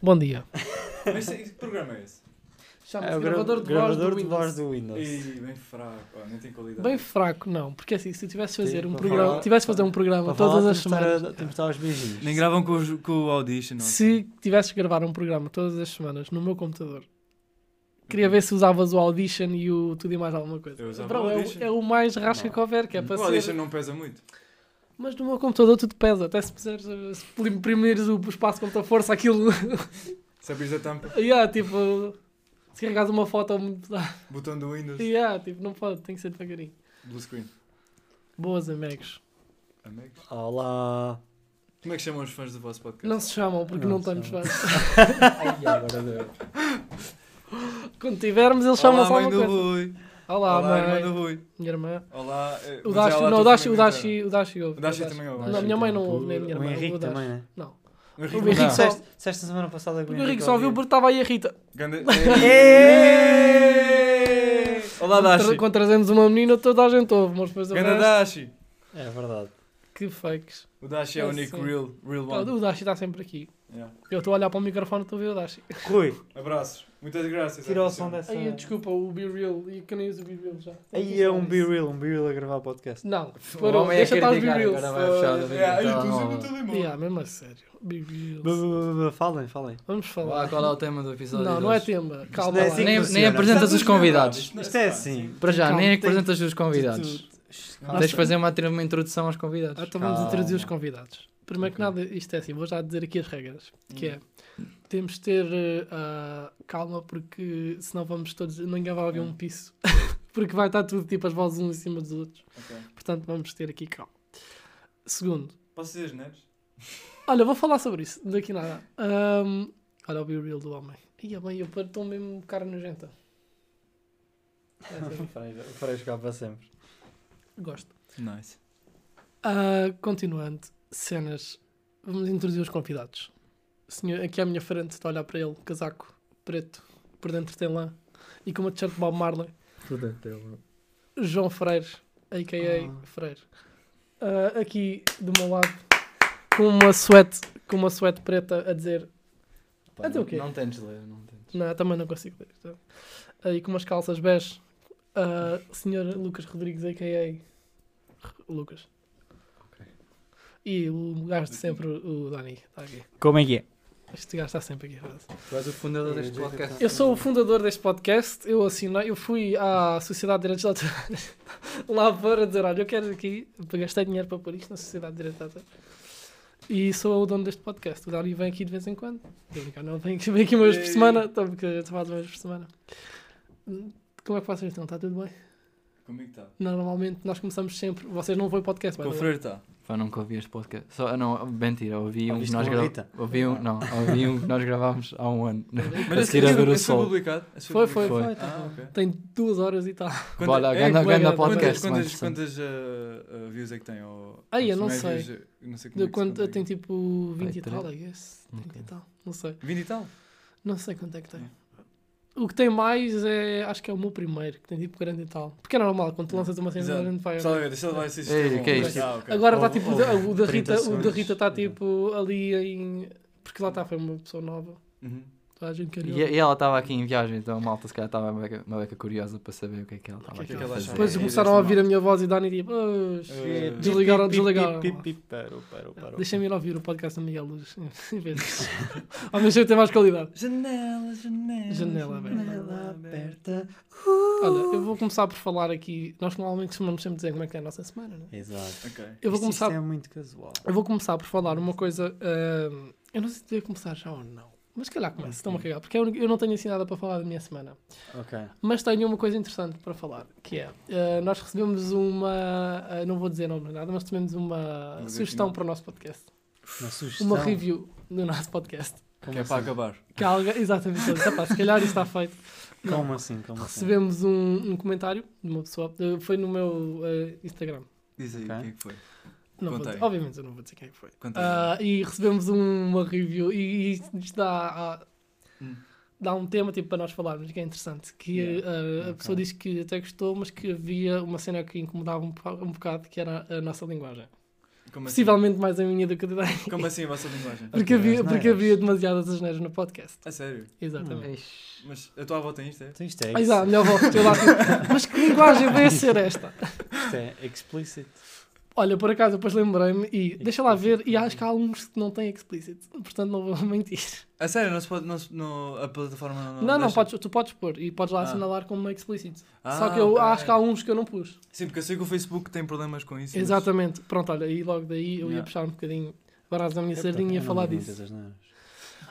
Bom dia. Mas que programa é esse? Chama-se É gravador de gravador voz de do voz Windows. do Windows. Ih, bem fraco, ó, nem tem qualidade. Bem fraco, não. Porque assim, se tu tivesse fazer Sim, um programa, falar- tivesse fazer um programa todas falar, as semanas. Temos de estar aos beijinhos. Nem gravam com, os- com o Audition, não? Se tivesses que gravar um programa todas as semanas no meu computador, queria ver se usavas o Audition e o tudo e mais alguma coisa. Eu usava Bro, o é, é o mais rasca Não. que houver, que é para O Audition ser. não pesa muito. Mas no meu computador tudo pesa. Até se puseres, se imprimires o espaço com muita força, aquilo. Se abris a tampa, yeah, tipo. Se carregares uma foto muito. botão do Windows, yeah, tipo, não pode, tem que ser devagarinho. blue screen. Boas, amigos. Amigos. Olá. Como é que chamam os fãs do vosso podcast? Não se chamam porque não, Não temos fãs. Ai, agora deu. Quando tivermos, eles chamam Olá, só mãe uma do coisa. Rui. Olá, Olá, mãe. irmã do Rui. Minha irmã. Olá. eh, O mas Dashi, lá não, o Dashi, o Dashi, o Dashi ouve. O Dashi também ouve. Não, a minha mãe não ouve, nem a minha O irmã. Henrique o Dashi. também, né? Não. O O Henrique Henrique só- Disseste disseste a semana passada que o Henrique só ouviu ouvia. porque estava aí a Rita. Ganda- Êêêê! Olá, Dashi. Quando trazemos uma menina, toda a gente ouve, mas depois o Ganda Dashi. É verdade. que fakes. O Dashi é É o único sim. real, real one. O Dashi está sempre aqui. Yeah. Eu estou a olhar para o microfone e estou a ver o Dashi. Rui, Abraços. Muitas graças. tira o som dessa. Aí, desculpa, o Be Real. E que nem uso o Be Real já. Aí é um Be Real, um Be Real a gravar podcast. Não, parou. homem é Deixa estar os Be Reals. agora vai fechar a É, aí tu nova. sempre o telemóvel. Yeah, mesmo a sério. Be B- Reals. Falem, falem. Vamos falar. Qual é o tema do episódio? Não, não é tema. Calma é assim Nem, apresentas os convidados. Isto é assim. Para já, nem é apresentas os convidados. Tens de fazer uma, uma introdução aos convidados. Ah, Então vamos introduzir os convidados. Primeiro que Ok. nada, isto é assim, vou já dizer aqui as regras. Que é, Hum. temos de ter ah, calma porque senão vamos todos, ninguém vai ouvir um piso. porque vai estar tudo tipo as vozes uns em cima dos outros. Ok. Portanto, vamos ter aqui calma. Segundo, Posso dizer genéricos? olha, vou falar sobre isso, daqui nada. Ahm, olha o Be Real do homem. Ia bem, eu estou mesmo cara nojenta. É assim, Farei jogar para sempre. gosto. Nice. Ah, continuando, cenas. Vamos introduzir os convidados. Senhor, aqui à minha frente está a olhar para ele, casaco preto, por dentro tem lã e com uma t-shirt de Bob Marley. João Freire, a.k.a. Ah. Freire. Ah, aqui do meu lado, com uma suéte, com uma suéte preta a dizer. Pá, Até o quê? Não tentes ler, não tentes. Não, também não consigo ler. Então. Aí com umas calças bege. ah, senhor Lucas Rodrigues, a.k.a. Lucas. E o gajo de sempre, o Dani, está aqui. Como é que é? Este gajo está sempre aqui. Tu és o fundador deste podcast. Eu sou o fundador deste podcast. Eu assinei, eu fui à Sociedade de Direitos Autorais lá para dizer: Olha, eu quero aqui, gastei dinheiro para pôr isto na Sociedade de Direitos Autorais. E sou o dono deste podcast. O Dani vem aqui de vez em quando. Não, vem aqui, vem aqui uma vez por semana. Porque eu faço uma vez por semana. Como é que vocês estão? Está tudo bem? Comigo está. Normalmente nós começamos sempre. Vocês não vão pôr podcast, Com o. Freire está. Pá, nunca ouvi este podcast. Só, não, mentira, ouvi um que nós. Rita? Ouvi um, não, ouvi um que nós gravámos há um ano. Mas A esse, o esse foi sol. publicado? Foi, foi, Foi. foi. Ah, ok. Tem duas horas e tal. Quando- Olha, é, ganda quantas- podcast. Quantas, mais quantas uh, uh, views é que tem? Ou, Ai, eu não se sei. não sei como De é que quanto, tem tipo 20 e tal. I guess. 30 e tal. Não sei. 20 e tal? Não sei quanto é que tem. O que tem mais é. Acho que é o meu primeiro, que tem tipo 40 e tal. Porque é normal, quando tu lanças uma cena, Exato. a gente vai. Ver, deixa lá ver se Ei, é que é isto? Ah, ok. Agora está tipo. ou o da 30 Rita o da. Rita está tipo ali em. Porque lá está, foi uma pessoa nova. Uhum. Toda a gente E, queria. e ela estava aqui em viagem, então a malta se calhar estava uma beca, uma beca curiosa para saber o que é que ela estava aqui é a fazer. Depois É, começaram a dessa ouvir a minha voz e Dani tipo. "Oh, shit." Eh, Desligaram, desligaram. Parou, parou, parou. Deixa-me ir ouvir o podcast da Miguel Luz. Em vez disso. Ao menos tem mais qualidade. Janela, janela. Janela aberta. Janela aberta. Olha, eu vou começar por falar aqui. Nós normalmente costumamos sempre dizer como é que é a nossa semana, não é? Exato. Ok. Eu vou Isto- começar Isto é muito casual. Eu vou começar por falar uma coisa. ahm, eu não sei se devia começar já ou não. Mas se calhar começo, estou-me a cagar. Porque eu, eu não tenho assim nada para falar da minha semana. Ok. Mas tenho uma coisa interessante para falar. Que é, ah, nós recebemos uma... ah, não vou dizer nome nada, mas recebemos uma sugestão para o nosso podcast. Uma sugestão. Uma review do nosso podcast. Como Que é para assim? acabar. Que alguém, exatamente. eu disse, "Epá, se calhar isto está feito. Não. Como assim? Como assim? Recebemos um, um comentário de uma pessoa. ah, foi no meu Instagram. Diz aí, Ok. quem é que foi? Não vou dizer- obviamente eu não vou dizer quem é que foi. Ah, e recebemos um- uma review e isto isto dá, ah, Hum. dá um tema tipo, para nós falarmos que é interessante. Que Yeah. ah, a Ok. pessoa disse que até gostou, mas que havia uma cena que incomodava um, um bocado, que era a nossa linguagem. Como assim? Possivelmente mais a minha do que a da Dani. Como assim a vossa linguagem? Porque havia, porque havia demasiadas asneiras no podcast. A sério? Exatamente. Ixi. Mas a tua avó tem isto, é? Então isto é, exato. Eu lá, tipo, mas que linguagem vai ser esta? isto é explicit. Olha, por acaso, depois lembrei-me e deixa lá ver, e acho que há alguns que não têm explicit, portanto não vou mentir. A sério, não se pode. Não, não- a plataforma não. Não, não, deixa? podes, tu podes pôr e podes lá Ah. assinalar como explicit. Ah, Só que eu ok. acho que há uns que eu não pus. Sim, porque eu sei que o Facebook tem problemas com isso. mas- Exatamente. Pronto, olha, e logo daí eu ia Yeah. puxar um bocadinho brasa da minha É, sardinha e ia não falar disso.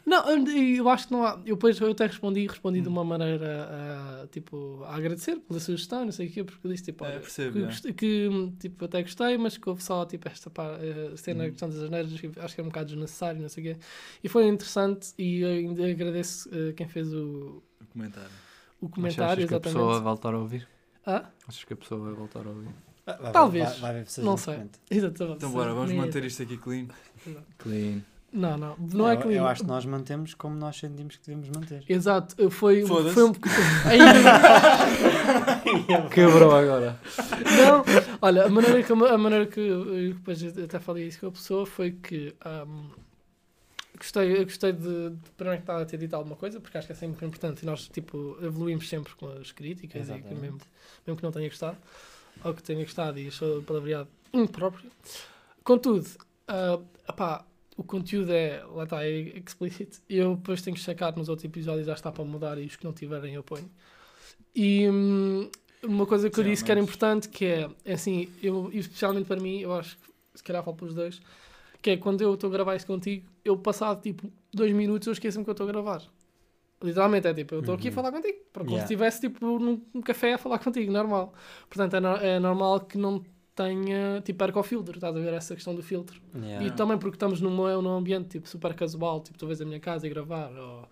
Não, eu acho que não há. Eu depois eu até respondi, respondi de Hum. uma maneira ah, tipo a agradecer pela sugestão, não sei o quê, porque eu disse tipo, É, olha, percebo, que, é. gostei- que, tipo, até gostei, mas que houve só tipo esta pá, eh, cena a questão das asneiras, acho que é um bocado desnecessário, não sei o quê. E foi interessante e eu ainda agradeço eh, quem fez o, O comentário. o comentário, achas que a exatamente. pessoa vai voltar a ouvir? Ah, Achas que a pessoa vai voltar a ouvir? Ah, vai- Talvez. Vai, vai a Não sei. exatamente. Então bora, vamos manter isto aqui clean. Clean. Não, não, não é eu, clean. eu acho que nós mantemos como nós sentimos que devemos manter. Exato, eh, foi, Foda-se. foi um Ainda- Quebrou agora. Não, olha, a maneira que, a maneira que eu depois até falei isso com a pessoa foi que ahm, gostei, eu gostei de, de primeiro que estava a ter dito alguma coisa, porque acho que é sempre importante e nós tipo, evoluímos sempre com as críticas e que mesmo, mesmo que não tenha gostado, ou que tenha gostado e achou palavreado impróprio. Contudo, ah, epá, o conteúdo é, lá está, é explicit. Eu depois tenho que checar nos outros episódios, já está para mudar e os que não tiverem eu ponho. E hum, uma coisa que eu disse que era importante, que é, é assim, eu, especialmente para mim, eu acho que se calhar falo para os dois, que é quando eu estou a gravar isso contigo, eu passado tipo dois minutos eu esqueço-me que eu estou a gravar. Literalmente é tipo, eu estou aqui a Uhum. falar contigo, para como Yeah. se estivesse tipo num, num café a falar contigo, normal. Portanto, é, no- é normal que não tenha, tipo, perca o filtro, estás a ver essa questão do filtro. Yeah. E também porque estamos num, é num ambiente tipo, super casual, tipo, tu vês a minha casa e gravar, ou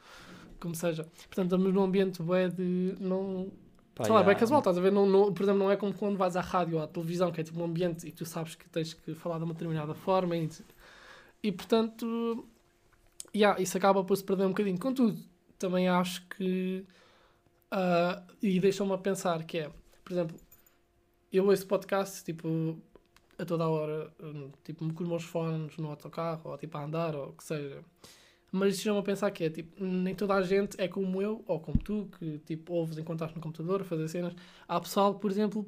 como seja. Portanto, estamos num ambiente bué de. Não, Pá, sei lá, yeah. bem casual, estás a ver? Não, não- por exemplo, não é como quando vais à rádio ou à televisão, que é tipo um ambiente e tu sabes que tens que falar de uma determinada forma e, e portanto, yeah, isso acaba por se perder um bocadinho. Contudo, também acho que. ah, e deixa-me a pensar que é, por exemplo, eu ouço podcast tipo a toda a hora, hum, tipo com os meus fones no autocarro ou tipo a andar ou o que seja. Mas deixa-me a pensar que é tipo, nem toda a gente é como eu ou como tu, que tipo ouves estás no computador a fazer cenas. Há pessoal por exemplo,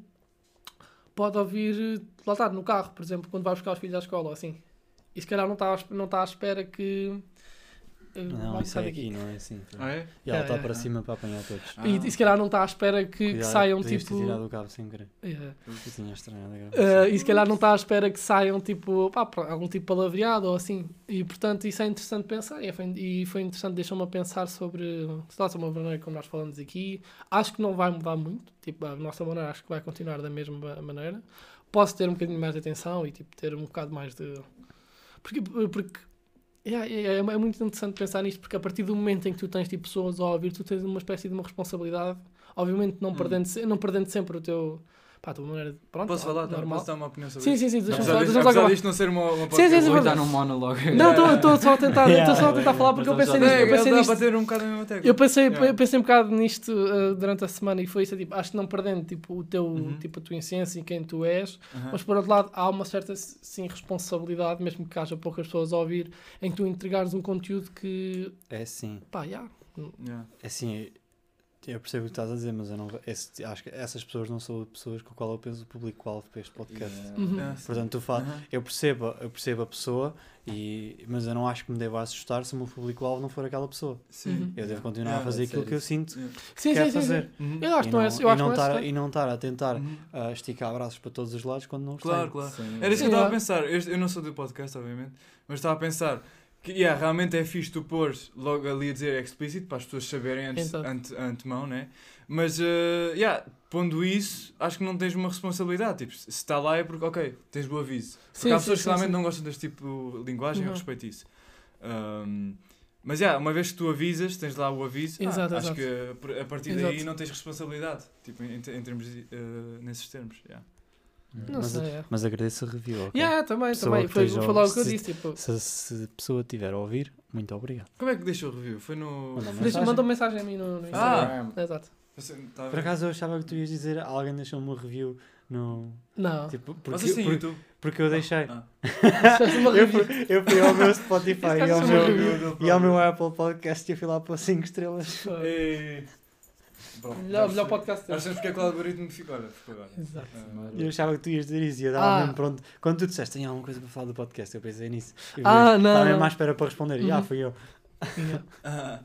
pode ouvir, lá está, no carro, por exemplo, quando vai buscar os filhos à escola ou assim. E se calhar não está, não está à espera que. Não, isso é daqui. aqui, não é assim. Ah, é? E ela É, está é. para cima para apanhar todos. Ah. E, e se calhar não está à espera que, que Cuidado, saiam podias tipo. ter tirado o cabo sem querer. Yeah. Eu tinha estranhado a Uh, e se calhar não está à espera que saiam tipo, pá, algum tipo de palavreado ou assim. E portanto isso é interessante pensar. E foi, e foi interessante, deixou-me a pensar sobre se nossa uma maneira como nós falamos aqui. Acho que não vai mudar muito. Tipo, a nossa maneira acho que vai continuar da mesma maneira. Posso ter um bocadinho mais de atenção e tipo, ter um bocado mais de. Porque, porque é, é, é muito interessante pensar nisto, porque a partir do momento em que tu tens tipo, pessoas a ouvir, tu tens uma espécie de uma responsabilidade. Obviamente não, Hum. perdendo, não perdendo sempre o teu. Pá, a tua maneira de. Pronto, Posso falar? Normal. Posso dar uma opinião sobre Sim, isso? sim, sim, deixa-me deixa-me só apesar disto não ser uma, uma Sim, sim, sim, podcast- Vou dar num monólogo. Não, estou só a tentar, estou só a tentar falar porque eu pensei nisto. É, Eu pensei nisto. para ter um bocado a mesma tecla. Eu pensei, Yeah. eu pensei um bocado nisto uh, durante a semana e foi isso, tipo, acho que não perdendo tipo, o teu, Uhum. tipo, a tua essência e quem tu és, Aham. mas por outro lado há uma certa sim, responsabilidade, mesmo que haja poucas pessoas a ouvir, em que tu entregares um conteúdo que, É sim. pá, já, Yeah. É assim, eu percebo o que estás a dizer, mas eu não, esse- acho que essas pessoas não são pessoas com as qual eu penso o público-alvo para este podcast. Uhum. Yeah. Portanto, tu fala, Aham. eu, percebo, eu percebo a pessoa, e, mas eu não acho que me deva assustar se o meu público-alvo não for aquela pessoa. Sim. Uhum. Eu devo continuar Yeah, a fazer é aquilo sério. que eu sinto Yeah. sim, que quero sim, fazer. sim. Uhum. Eu acho e, que não é, não, eu acho e, não que não é estar, e não estar a tentar Uhum. ah, esticar abraços para todos os lados quando não os Claro, tenho. claro. Sim. Era isso Sim, que eu estava a é. pensar. Eu, eu não sou do podcast, obviamente, mas estava a pensar que yeah, realmente é fixe tu pôr logo ali a dizer explícito para as pessoas saberem antes, Exato. ante, antemão, né? Mas, eh, yeah, pondo isso, acho que não tens uma responsabilidade. Tipo, se está lá é porque, ok, tens o aviso. Porque Sim, há sim, pessoas que realmente sim. não gostam deste tipo de linguagem, eu Uhum. respeito isso. Ahm, mas, yeah, uma vez que tu avisas, tens lá o aviso, ah, Exato, acho exato. que a- partir daí Exato. não tens responsabilidade. Tipo, em, em termos, eh, nesses termos, yeah. Não mas, sei, é. mas agradeço o review. ok? Yeah, também, Pessoa também, foi, foi a- logo o que eu se- disse, tipo, Se, se a pessoa tiver a ouvir, muito obrigado. Como é que deixou o review? Foi no... Manda deixa, mensagem. mandou mensagem a mim no, no Instagram. Ah! Exato. Tá a Por acaso eu achava que tu ias dizer alguém deixou-me um review no. Não. Tipo, porque, têm porque, YouTube? Porque eu deixei. Ah. Uma Eu fui, eu fui ao meu Spotify e ao meu, e ao meu Apple Podcast e eu fui lá para 5 estrelas. Ei. Pronto, Melhor, melhor podcast. Já sabes porque é que o algoritmo ficou, olha, ficou agora. Exato. Ah, eu achava que tu ias dizer isso e eu estava Ah. mesmo pronto. Quando tu disseste, tem alguma coisa para falar do podcast, eu pensei nisso. E Ah, não, Estava mesmo à espera para responder. E ah, Uhum. fui eu. Ah,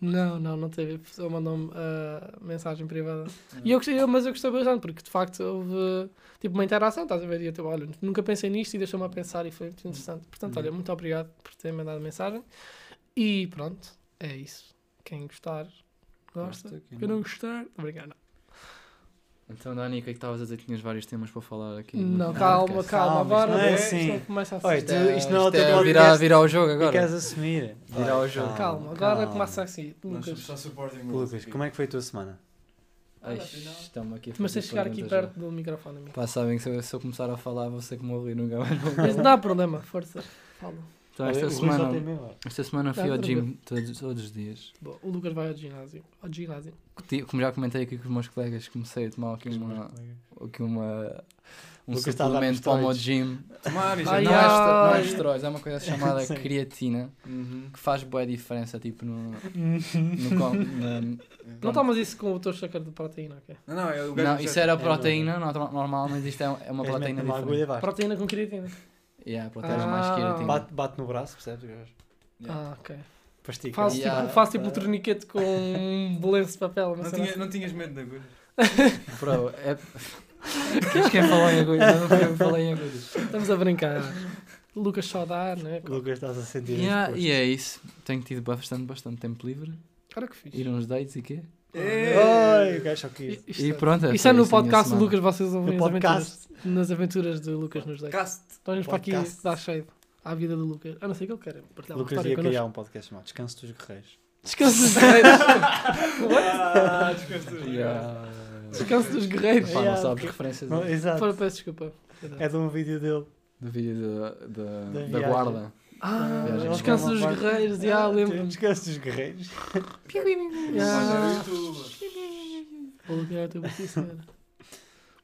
Não, não, não teve. A pessoa mandou-me ah, mensagem privada. Hum. E eu gostei, eu- mas eu gostei bastante, porque de facto houve tipo uma interação, estás a ver? E eu, tipo, olha, nunca pensei nisto e deixou-me a pensar e foi muito interessante. Portanto, olha, Uhum. muito obrigado por terem mandado mensagem. E pronto, é isso. Quem gostar, gosta. Gosta, quem Quem não não. gostar, obrigado. Então, Dani, o que é que estavas a dizer? Tinhas vários temas para falar aqui. Não, calma, calma. Calma, Agora não é é, assim. isto não começa a Oi, tu- isto não é o teu é podcast. virar, virar o jogo agora. queres assumir? Virar o jogo. Calma, agora começa assim. Lucas. só Lucas, como é que foi a tua semana? Estamos aqui a Mas tens de chegar aqui perto do microfone. amigo. Pá, sabem que se eu, se eu começar a falar, vou ser que morri nunca mais. Mas não há problema, força. Fala. Então, esta semana, esta semana fui ao gym todos, todos os dias. Bom, o Lucas vai ao ginásio. Ao ginásio. Como já comentei aqui com os meus colegas, comecei a tomar aqui uma, aqui uma, um Lucas suplemento para o gym. Tomar já Ai, não, é ai. estero- não é esteroides, é uma coisa chamada creatina Uhum. que faz boa diferença tipo no, no com- na- Não tomas isso com o teu chacar de proteína, ok? Não, não, é o gajo não, isso era É, proteína normal, mas isto é, é uma És proteína diferente. Proteína com creatina. Yeah, protege Ah. mais. Bate, bate no braço, percebes? Yeah. Ah, ok. Pastica. Faço, Yeah. tipo, faço tipo um torniquete com um belenço de papel. Não, tinha, não tinhas medo de agulha? Bro, é. Queres quem falou em agulhas? Não eu que falei em agulhas. assim. Estamos a brincar. Lucas só dá, né? Lucas, estás a sentir Yeah, e é isso. Tenho tido bastante, bastante tempo livre. Cara que fixe. Ir a uns dates e quê? Ai, o gajo. Isto E é- pronto. Isso é no a minha podcast do. Lucas, vocês ouvem No as aventuras, podcast. nas aventuras de Lucas nos dates. Cast. Então vamos para aqui dar cheio à vida do Lucas. A não ser que ele queira partilhar uma Lucas história ia connosco. criar um podcast chamado Descanso dos Guerreiros. Descanso dos guerreiros. Ah, descanso. Yeah. Descanso dos guerreiros. Pá, não sabes referências Não, do, exato. Fora, peço desculpa. É de um vídeo dele. do vídeo da, da, Da da viagem. guarda. Ah, Viagem. Descanso dos Uma parte- guerreiros, já Ah, lembro. Descanso dos Guerreiros. Já. É o teu sim, senhora.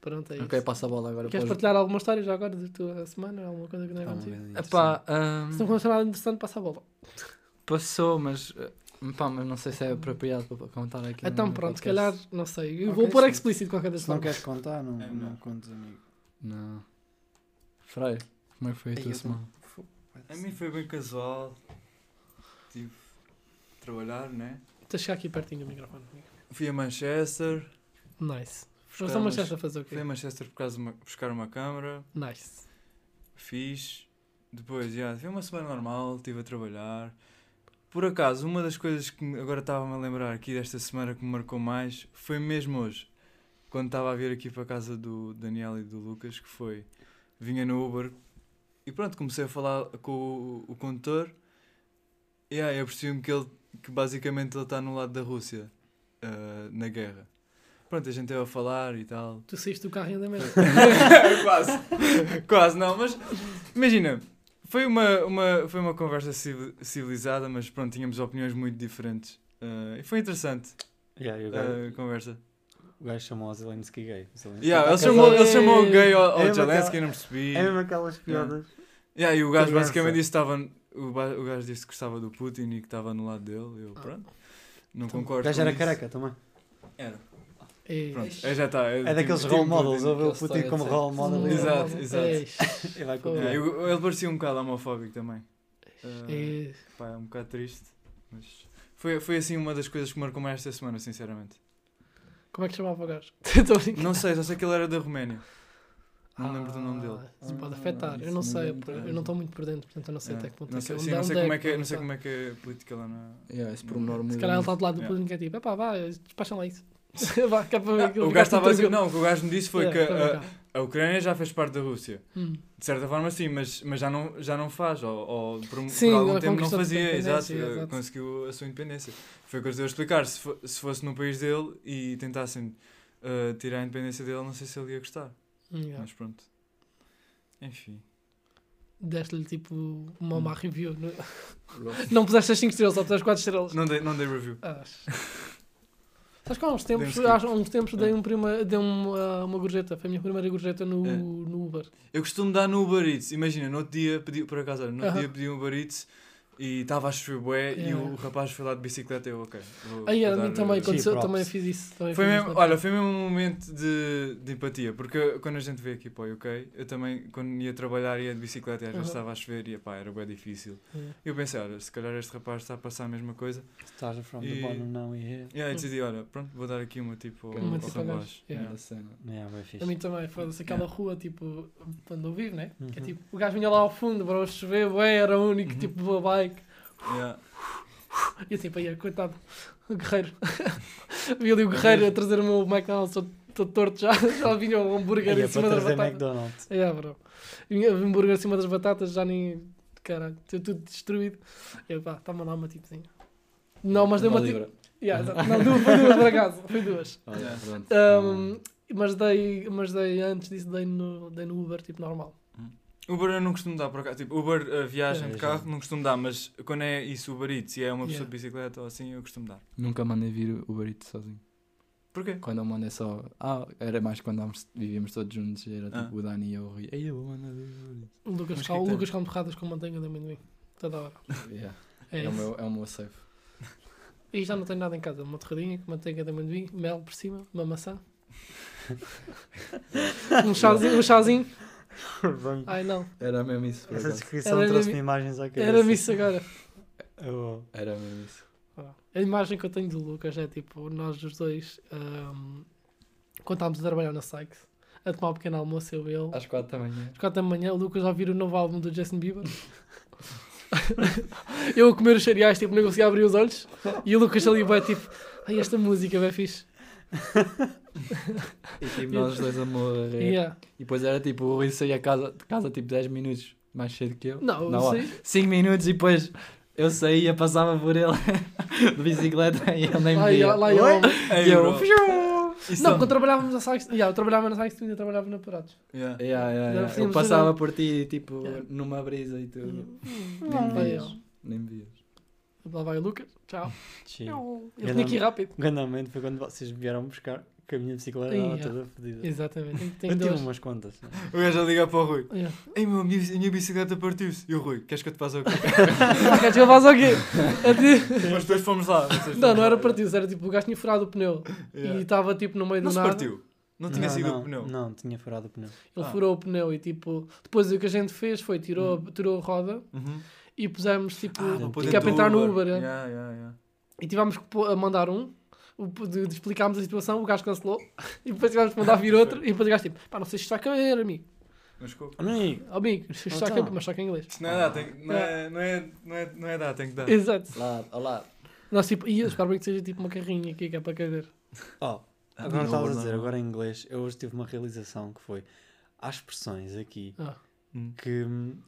Pronto, é isso. Ok, passa a bola agora. Queres para os- partilhar alguma história já agora da tua semana? Alguma coisa que não é uma contigo? Epá, Se ahm, não aconteceu nada interessante, passa a bola. passou, mas, eh, pá, mas não sei se é apropriado para contar aqui. Então no pronto, se podcast. calhar, não sei. Eu Ok, vou pôr sim. explícito de qualquer das Se não formas. queres contar, não, É, não não. contes, amigo. Não. Freire, como é que foi a Ei, tua eu semana? A mim foi bem casual. Tive de trabalhar, né? Tens de chegar aqui pertinho do microfone. Fui a Manchester. Nice. Foste a Manchester fazer o quê? Fui a Manchester por causa de uma- buscar uma câmara. Nice. Fiz. Depois, já, foi uma semana normal, estive a trabalhar. Por acaso, uma das coisas que agora estava-me a lembrar aqui desta semana que me marcou mais foi mesmo hoje. Quando estava a vir aqui para a casa do Daniel e do Lucas, que foi. Vinha no Uber e pronto, comecei a falar com o, o condutor. E aí eu percebi-me que ele, que basicamente ele está no lado da Rússia, ah, na guerra. Pronto, a gente esteve a falar e tal. Tu saíste do carro e ainda mesmo. Quase. Quase, não, mas imagina, foi uma, uma, foi uma conversa civil- civilizada, mas pronto, tínhamos opiniões muito diferentes. Ah, e foi interessante Yeah, ah, a conversa. O gajo chamou o Zelensky gay. O Zelensky Yeah, tá ele, chamou, ele chamou o gay ao, ao É Zelensky, aquela- eu não percebi. É mesmo aquelas piadas. Yeah, e o gajo Criança. basicamente disse que estava. O, o gajo disse que gostava do Putin e que estava no lado dele. Eu, Ah. pronto. Não Então, O concordo. gajo com era isso. careca também. Era. Ei, Pronto, é, já está. É daqueles role models. Ouve o Putin como role model. e- Exato, exato. E. Yeah, eu- ele parecia um bocado homofóbico também. Ei. Pá, é um bocado triste. Mas foi, foi assim uma das coisas que marcou mais esta semana, sinceramente. Como é que chamava o gajo? Estou a brincar. Não sei, só sei que ele era da Roménia. Não lembro do nome dele. Ah, Isso pode Ah, afetar. Eu não me sei, eu não estou muito por dentro, portanto eu não sei até que ponto Não é que sei, onde sim, é- não sei como é que é, que não sei está. como é que é a política lá na. Yeah, esse pormenor Se calhar ele está do lado do que é tipo, epá, vá, despacham lá isso. Vá, que é para ver aquilo, o gajo estava a dizer, não, o que o gajo me disse foi Yeah, que a Ucrânia já fez parte da Rússia. Hum. De certa forma sim, mas, mas já, não, já não faz, ou, ou por, um- por Sim, algum tempo não fazia, exato, eh, exato. conseguiu a sua independência. Foi o que eu estou a explicar, se, se fosse no país dele e tentassem eh, tirar a independência dele, não sei se ele ia gostar, Yeah. mas pronto. Enfim. Deste-lhe tipo uma Hum. má review. Não, não puseste as 5 estrelas, só puseste 4 estrelas. Não dei, não dei review. Ah, Sabes que há uns tempos, há uns tempos dei, um prima, dei uma, uma gorjeta. Foi a minha primeira gorjeta no, É. no Uber. Eu costumo dar no Uber Eats. Imagina, no outro dia, pedi, por acaso, no outro Aham. dia pedi um Uber Eats e estava a chover bué e É. o rapaz foi lá de bicicleta e eu, ok. vou- Aí a mim também eh, aconteceu, props. também fiz isso. Também Foi fiz mesmo, isso, olha, foi mesmo um momento de, de empatia, porque quando a gente veio aqui para o UK, eu também, quando ia trabalhar, ia de bicicleta e às vezes estava a chover e pá, era bem difícil. É. Eu pensei, olha, se calhar este rapaz está a passar a mesma coisa. Stars from E- the bottom now we here. E aí decidi, olha, pronto, vou dar aqui uma tipo ao, Uma ao tipo rapaz. yeah. Yeah, fixe. A mim também, foda-se aquela rua, tipo, quando eu vivo, né? Que é Uhum. tipo, o gajo vinha lá ao fundo, para chover, bué, era o único, Uhum. tipo, boa bike. Yeah. E assim, pá, ia, coitado, o guerreiro. Vi ali o guerreiro a trazer o meu McDonald's todo, torto já, já vinha o hambúrguer em cima para das trazer batatas. McDonald's. É, bro. Vinha o hambúrguer em cima das batatas, já nem. Caralho, tudo destruído. Eu, pá, está-me a dar uma tipozinha. Não, mas dei uma tipo. Yeah. Não, duas, foi duas por acaso. Foi duas. Um, mas, dei, mas dei antes disso, dei no, dei no Uber, tipo normal. Uber eu não costumo dar por acaso. Tipo, Uber, a viagem É, de já. carro, não costumo dar, mas quando é isso, Uber Eats e é uma pessoa Yeah. de bicicleta ou assim, eu costumo dar. Nunca mandei vir o Uber Eats sozinho. Porquê? Quando eu mandei só. Ah, era mais quando vivíamos todos juntos. Era Ah. tipo o Dani e eu. Rui. Ei, eu vou mandar vir o Uber Eats. O Lucas, Mas cal, que o? Lucas come torradas com manteiga de amendoim. Toda hora. Yeah. É, É, o meu, é o meu safe. E já não tenho nada em casa. Uma torradinha com manteiga de amendoim, mel por cima, uma maçã. um chazinho. Um chazinho. Ai não, Era mesmo isso. Essa acaso. descrição Era trouxe-me imagens à cabeça. era isso agora. Oh. Era mesmo isso. A imagem que eu tenho do Lucas é tipo, nós os dois, ahm, quando estávamos a trabalhar na Sykes, a tomar um pequeno almoço, eu e ele. Às 4 da manhã. Às 4 da manhã, o Lucas a ouvir o novo álbum do Justin Bieber. eu a comer os cereais, tipo, não conseguia abrir os olhos. E o Lucas ali, vai tipo, ai, esta música é fixe. E tipo, nós dois a morrer. Yeah. E depois era tipo, o Rui saía casa, de casa tipo 10 minutos mais cedo que eu. Não, Não, sei. 5 minutos e depois eu saía, passava por ele de bicicleta e ele nem me via. ia- lá. Ei, E eu! Isso Não, quando trabalhávamos na Sykes, yeah, eu trabalhava na Sykes, tu ainda trabalhava na Parados. Yeah. Yeah, yeah, yeah. Eu passava por ti tipo Yeah. numa brisa e tudo. Hum, Nem me vai vias. Nem me vias. Lá vai o Lucas, tchau. Tinha que ir rápido. Momento foi quando vocês vieram buscar que a minha bicicleta estava toda fodida. Exatamente, tem, tem Eu tive umas contas. né? O gajo a ligar para o Rui. Yeah. Ei meu, a minha, a minha bicicleta partiu-se. E o Rui, queres que eu te faça o quê? Queres que eu faça o quê? Mas depois fomos lá. Não, não era partido, era tipo, o gajo tinha furado o pneu Yeah. e estava tipo no meio Não do se nada. partiu. Não tinha sido não, o pneu. Não, tinha furado o pneu. Ele Ah. furou o pneu e tipo, depois o que a gente fez foi tirou, tirou a roda Uhum. e pusemos tipo, Ah, que é para do entrar no Uber. é. Yeah, yeah, yeah. E tivemos que a mandar um, de, de explicarmos a situação, o gajo cancelou e depois tivemos que mandar vir outro e depois o gajo tipo, pá, não sei se isto vai caber, amigo. Mas ficou. Amigo, Oh, amigo, isto Então. vai caber, mas só que em inglês. Isto não é dar, tem, não, é, não, é, não, é, não é dar, tem que dar. Exato. Lá, olá. Nós tipo, ia, espero bem que seja tipo uma carrinha aqui que é para caber. oh, agora não, estavas a dizer, agora em inglês, eu hoje tive uma realização que foi há expressões aqui Ah, Hum. que,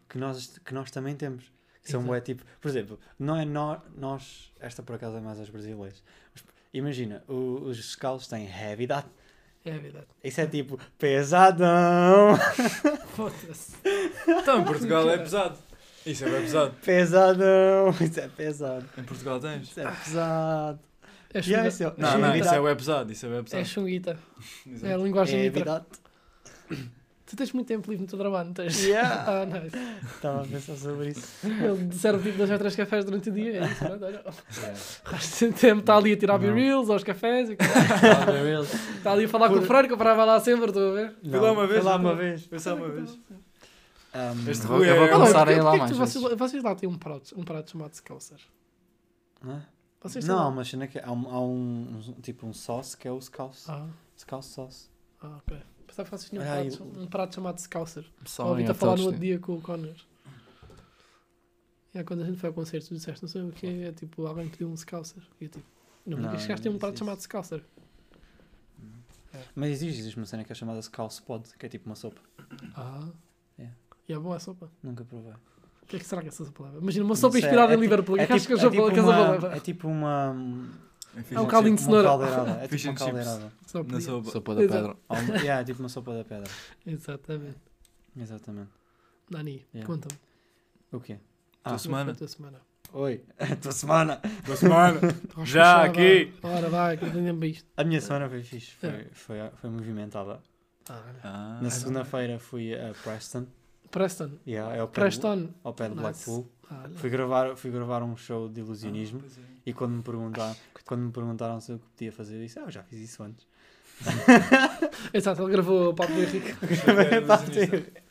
que, nós, que nós também temos. Que são bué, tipo, por exemplo, não é nó- nós, esta por acaso é mais aos brasileiros. Mas, imagina, o- os scouts têm heavy that. é verdade. Isso é tipo pesadão, Foda-se. Então, em Portugal é pesado. Isso é bem pesado. pesadão. Isso é pesado. Em Portugal tens. Isso é pesado. É Yeah, isso é- é Não, não, chunguita. isso é bem pesado. Isso é É pesado. chunguita. Exato. É a linguagem Heavy that. Tu tens muito tempo livre no teu trabalho, não tens? Yeah. Ah, nice. Estava a pensar sobre isso. Ele serve tipo dois ou três cafés durante o dia. É isso, olha. Yeah. O resto do tempo está ali a tirar Não. reels aos cafés. e. Está ali a falar com o Freire, que o Freire vai lá sempre, estou a ver? Fui lá uma vez, Fui lá uma vez. Foi só uma vez. Um, Este vou- eu vou é- não, começar a ir lá é mais vezes. vocês, vocês lá têm um prato, um prato chamado Scouser. Hã? Vocês Não, mas cena que há um, há um, um- tipo um sauce que é o scouse. Ah, Scouse sauce. ah, ok. Pensava que vocês tinham um aí, prato, um prato chamado Scouser. Só Ouvi-te a falar no outro dia com o Connor. É, quando a gente foi ao concerto, tu disseste, não sei o que é, tipo, alguém pediu um Scouser. E eu tipo, não, este gajo tem um prato disse chamado Scouser. Mas existe, existe uma cena que é chamada scouse pod, que é tipo uma sopa. Ah. É. E é boa a sopa. Nunca provei. O que é que será que é essa palavra? Imagina uma Não sopa sei, inspirada é em ti- Liverpool. É que acho que tipo, é tipo a uma, é tipo uma, É um caldinho de cenoura. uma caldeirada. É tipo uma caldeirada. Só Na podia. sopa. Sopa da pedra. É tipo uma sopa da pedra. Exatamente. Exatamente. Dani, Yeah. conta-me. O quê? Tua Ah, semana? Tua semana. Oi, a tua semana. Boa semana. Já aqui. Ora, vai, que eu isto. A minha semana foi fixe, foi, É. foi, foi movimentada. Ah. Ah, Na segunda-feira fui a Preston, Preston. yeah, é ao pé, de, Preston. ao pé de Nice. Blackpool. Ah. Fui gravar, fui gravar um show de ilusionismo pois é. e quando me, perguntaram, quando me perguntaram se eu podia fazer, eu disse, ah, eu já fiz isso antes. Exato, ele gravou o Papo do Henrique. Ilusionista.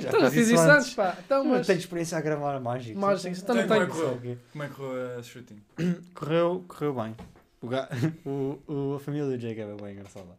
já Então, fiz isso antes, pá. Então, Não mas. tenho experiência a gravar mágico. Mágicos, então não Então, tenho. como é que correu? Como é que correu a shooting? Correu, correu bem. O, ga- o, o- a família do Jacob é bem engraçada.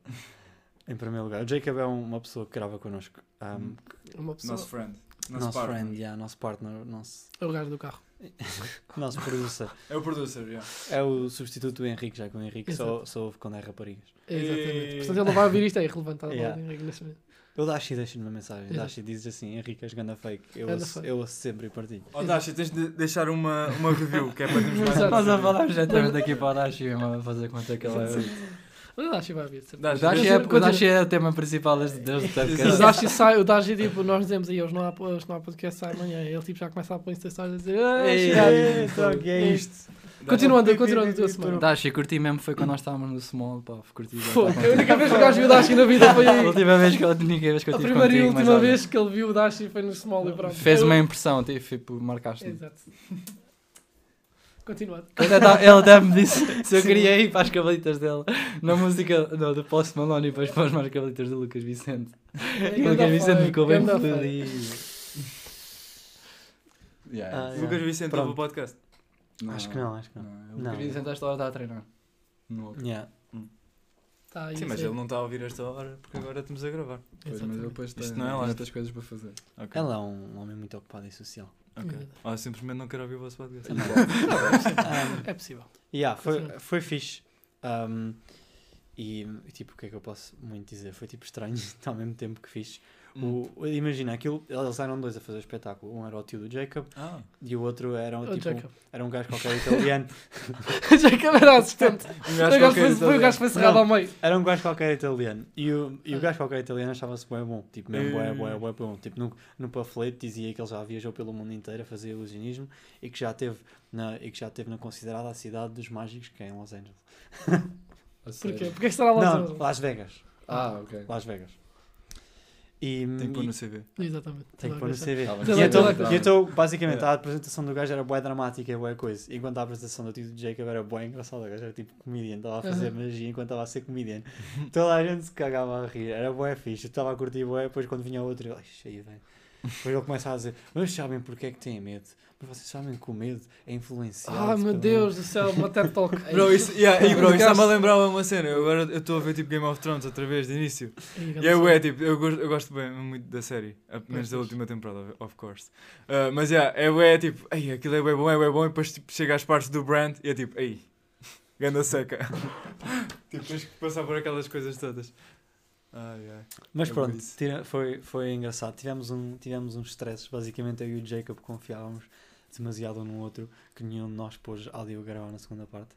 Em primeiro lugar, o Jacob é um- uma pessoa que grava connosco. Um, Hum. Uma pessoa. Nosso friend. nosso partner. friend, yeah, nosso partner, nosso, É o gajo do carro. nosso producer. É o producer, yeah. É o substituto do Henrique, já que o Henrique só, Exato. só ouve quando é raparigas. Exatamente. E- Portanto, ele não vai ouvir isto, é irrelevante. Tá Yeah. bom, Henrique, neste momento. Eu Dashi deixo-lhe uma mensagem. Exato. Dashi diz assim: Henrique, és ganda fake. Eu Ganda ouço, fake. eu ouço sempre e partilho. Oh, Dasha, tens de deixar uma, uma review, que é para termos mais. Nós a falar diretamente aqui para o Dashi mesmo a fazer conta que ele é. Mas o Dashi vai ouvir, de O. Dashi, é, o Dashi é o tema principal deste deste O podcast. Dashi sai, o Dashi, tipo, nós dizemos aí, hoje não há, hoje não há podcast, sai amanhã. Ele, tipo, já começa a pôr Insta Stories a dizer, Ei, chegado." ei, então, o que é isto? Continuando, continuando a tua semana. Dashi, curti mesmo foi quando nós estávamos no small, pá, curti. Pô, a única vez que o gajo viu o Dashi na vida foi A aí. última vez que a única vez que eu A tive primeira e última vez que ele viu o Dashi foi no Small e pronto. Fez uma impressão, tipo, marcaste-me. Exato. Continuando. Ele até- Ele me disse se eu queria ir para as cabelitas dele na música não, do Post Malone e depois para as mais cabelitas do Lucas Vicente. E o Lucas Vicente ficou bem feliz. Ah, O Lucas Vicente Pronto. ouve o podcast. Acho que não, acho que não. O Lucas Não. Vicente a esta hora está a treinar. No outro. Yeah. Tá, Sim, mas ele não está a ouvir esta hora, porque agora estamos a gravar. Pois, mas ele depois tem, Isto não é tem live. outras coisas para fazer. Ok. Ela é um homem muito ocupado e social. Ok. Ou simplesmente não quero ouvir o vosso podcast. É possível. Yeah, foi, foi fixe. Um, e, e, tipo, o que é que eu posso muito dizer? Foi tipo estranho, ao mesmo tempo que fixe. Hum. O, imagina, aquilo, eles eram dois a fazer o espetáculo. Um era o tio do Jacob Ah, e o outro era, O tipo, Jacob. era um gajo qualquer italiano. Jacob era assistente. um O gajo qualquer foi, foi o gajo que foi cerrado ao meio. Era um gajo qualquer italiano. E o, e Ah. o gajo qualquer italiano achava-se bem bom. Tipo, mesmo bué, bué, bué bom. Tipo, no, no panfleto dizia que ele já viajou pelo mundo inteiro a fazer ilusionismo e que já teve na, e que já teve na considerada a cidade dos mágicos, que é em Los Angeles. Porquê? Porque estará lá Não, Las Vegas. Ah, ok. Las Vegas. E, tem que pôr no CV. Exatamente. tem que pôr no. CV. E então, e então, basicamente, Yeah. a apresentação do gajo era bué dramática e bué coisa. Enquanto a apresentação do tio do Jacob era bué engraçada. O gajo era tipo comedian, estava a fazer Aham. magia enquanto estava a ser comedian. Toda a gente se cagava a rir. Era bué fixe. Estava a curtir bué, depois quando vinha outro, eu, ai, cheio, velho. Depois ele começa a dizer, mas sabem porque é que têm medo? Vocês sabem que o medo é influenciado. Ah, meu Deus do céu, uma TED Talk. Bro, isso, yeah, e bro, isso está-me a lembrar uma cena. Eu agora eu estou a ver tipo Game of Thrones outra vez, de início. E é ué, tipo, eu gosto, eu gosto bem muito da série, menos da última temporada, of course. Uh, mas yeah, é ué, tipo, ei, aquilo é bué bom, é bué bom, e depois tipo, chega às partes do Brand e é tipo, ei, ganda seca. tipo, tens que passar por aquelas coisas todas. Ai, ai. Mas É pronto, tira- foi, foi engraçado. Tivemos, um, tivemos uns stresses. Basicamente, eu e o Jacob confiávamos demasiado um no outro que nenhum de nós pôs áudio a gravar na segunda parte.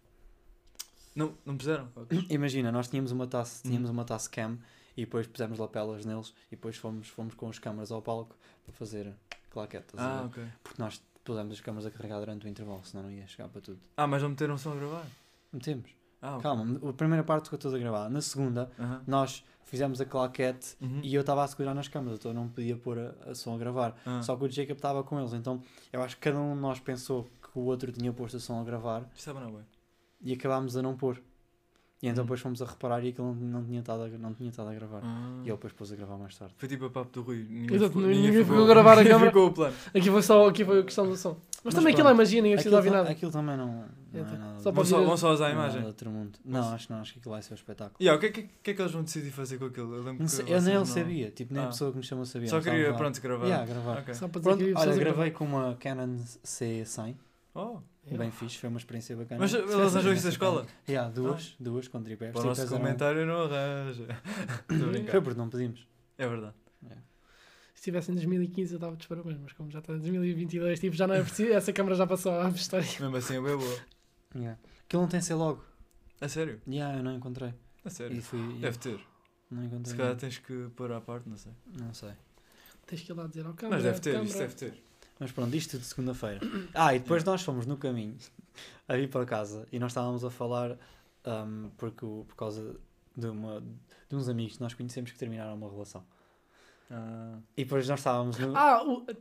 Não, não puseram? Imagina, nós tínhamos uma taça, Uhum. tínhamos uma taça cam e depois pusemos lapelas neles e depois fomos, fomos com as câmaras ao palco para fazer claquetas. Ah, ok. Porque nós pusemos as câmaras a carregar durante o intervalo, senão não ia chegar para tudo. Ah, mas não meteram som a gravar? Metemos. Ah, ok. Calma, a primeira parte ficou toda gravada. Na segunda, Aham. nós fizemos a claquete Uhum. e eu estava a segurar nas câmaras, então eu não podia pôr a, a som a gravar. Ah. Só que o Jacob estava com eles, então eu acho que cada um de nós pensou que o outro tinha posto a som a gravar Estava na ué. e acabámos a não pôr. E então Hum. depois fomos a reparar e aquilo não, não, tinha estado a, não tinha estado a gravar. Ah. E ele depois pôs a gravar mais tarde. Foi tipo a papo do Rui. Ninguém, Exato, ficou- ninguém ficou- ficou a gravar a ninguém ficou o plano. Aqui foi só aqui foi a questão do som. Mas, Mas também aquilo é magia, ninguém precisa ouvir nada. aquilo também não, não é nada. só Vão para só, ouvir- vão só usar a é imagem. outro mundo. Não, acho que não, acho que aquilo vai ser um espetáculo. E ah, o que, é que, que é que eles vão decidir fazer com aquilo? Eu, lembro Não que sei, eu nem ele não- sabia, tipo, nem Ah. a pessoa que me chamou sabia. Só queria, pronto, gravar. Yeah, gravar. Ok. Só para dizer Pronto, que olha, gravei com uma Canon C100, Oh, bem fixe, foi uma experiência bacana. mas eles arranjou isso da escola? Yeah, duas, duas com tripés. Para o nosso tripés eram- comentário não arranja. Foi porque não pedimos. É verdade. Se estivesse em 2015 eu dava-te os parabéns, mas como já está em 2022, tipo, já não é preciso, essa câmara já passou à história. Mesmo assim é bem boa. Yeah. Aquilo não tem C logo. A sério? Yeah, eu não encontrei. A sério? Fui, Deve ter. Não encontrei. Se calhar tens que pôr à parte, não sei. Não sei. Tens que ir lá dizer ao câmara. Mas deve ter, câmara. isso deve ter. Mas pronto, isto de segunda-feira. Ah, e depois nós fomos no caminho a ir para casa e nós estávamos a falar ahm, porque, por causa de, uma, de uns amigos que nós conhecemos que terminaram uma relação. Ah, E depois nós estávamos no, Ah, o...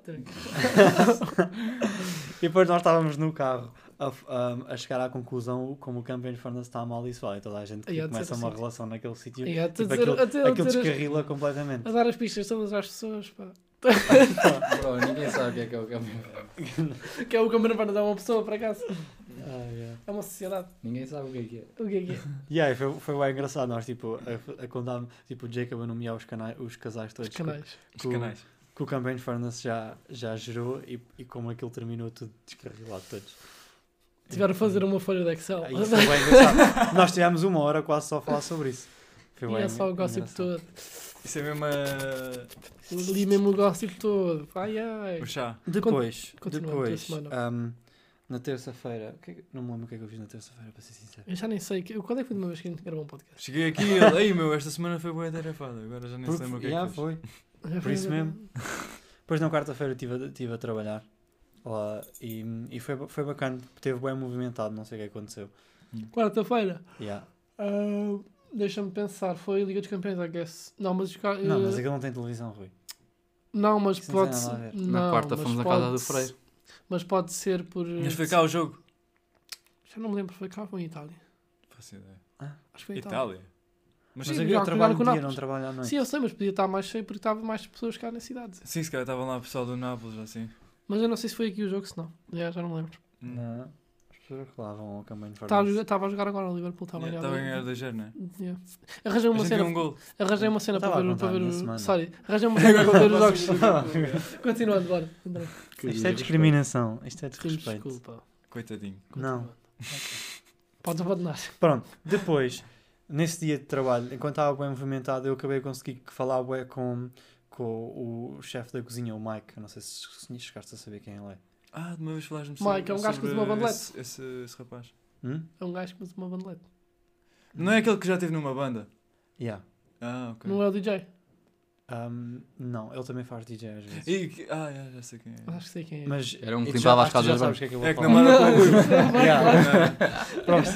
e depois nós estávamos no carro a, ahm, a chegar à conclusão como o Camping Furnace está mal e isso vai. Toda a gente que começa uma assim. relação naquele sítio, E a tipo, aquilo, a a aquilo descarrila completamente. a dar as pistas todas às pessoas, pá. Bro, ninguém sabe o que é que é o caminho. Que é o Camarão para dar uma pessoa para casa. Ah, yeah. É uma sociedade. Ninguém sabe o que é que é. O que é que é? E aí, foi, foi bem engraçado. Nós, tipo, a, a contar tipo, o Jacob a nomear os, canais, os casais Os todos que, canais. os que o- canais. que o Campaign Furnace já, já gerou e, e como aquilo terminou tudo descarrilado todos. Tiveram a fazer uma folha de Excel. Ah, isso foi bem engraçado. Nós tivemos uma hora quase só a falar sobre isso. Foi E bem é só o gossip engraçado. todo. Isso é mesmo a... Ali mesmo o gossip todo. Ai ai. o chá. Depois, depois ahm, na terça-feira, é não me lembro o que é que eu fiz na terça-feira, para ser sincero. Eu já nem sei. que- Quando é que foi a última vez que a gente gravou um podcast? Cheguei aqui e ele, ei meu, esta semana foi boa tarefada. Agora já nem Porque- lembra o que é já que foi. Por isso mesmo. Depois na quarta-feira estive a, estive a trabalhar lá e, e foi, foi bacana, teve bem movimentado, não sei o que aconteceu. Quarta-feira. Yeah. Ah, Deixa-me pensar. Foi a Liga dos Campeões, I guess. Não, mas. ca- Não, mas eh, aquilo não tem televisão, Rui. Não, mas Isso pode ser. Na quarta fomos à casa do Freire. Mas pode ser por. Mas foi cá o jogo. Já não me lembro, foi cá ou foi em Itália? Faço ideia. Acho que foi em Itália. Itália. Mas Mas sim, eu, trabalho de dia, Nápoles. não trabalho à noite. Sim, eu sei, mas podia estar mais cheio porque estava mais pessoas cá na cidade. sim, se calhar estavam lá o pessoal do Nápoles, assim. Mas eu não sei se foi aqui o jogo, se não. Já, já não me lembro. Não. As pessoas que lá vão ao Campaign Estava a, Furnace. jogar, estava a jogar agora o Liverpool. Estava a Estava a ganhar ganhar. 2 0 não é? Yeah. Arranjei A uma gente cena. um gol. Arranjei uma cena Estava para a ver, contar para ver na o. semana. Sorry. Arranjei uma cena para ver os jogos. Continuando, bora. André. Isto é discriminação. Isto é Pedimos desrespeito. desculpa. Coitadinho. Não. Continuando. Podes abandonar. Pronto, depois, nesse dia de trabalho, enquanto estava bem movimentado, eu acabei de conseguir falar bué com, com o chefe da cozinha, o Mike. Eu não sei se se chegaste a saber quem ele é. Ah, de uma vez falaste-me Mike, é um gajo que usa uma bandelete. esse, esse, esse rapaz. Hum? É um gajo que usa uma bandelete. Não é aquele que já esteve numa banda? Yeah. Ah, ok. Não é o DJ? Um, não, ele também faz DJ às vezes. E que- Ah, já, já sei quem é. Acho que sei quem é. Mas Era um que limpava as que já casas sabes que é que eu vou É que falar. namora com o Rui. Yeah. Não, Pronto.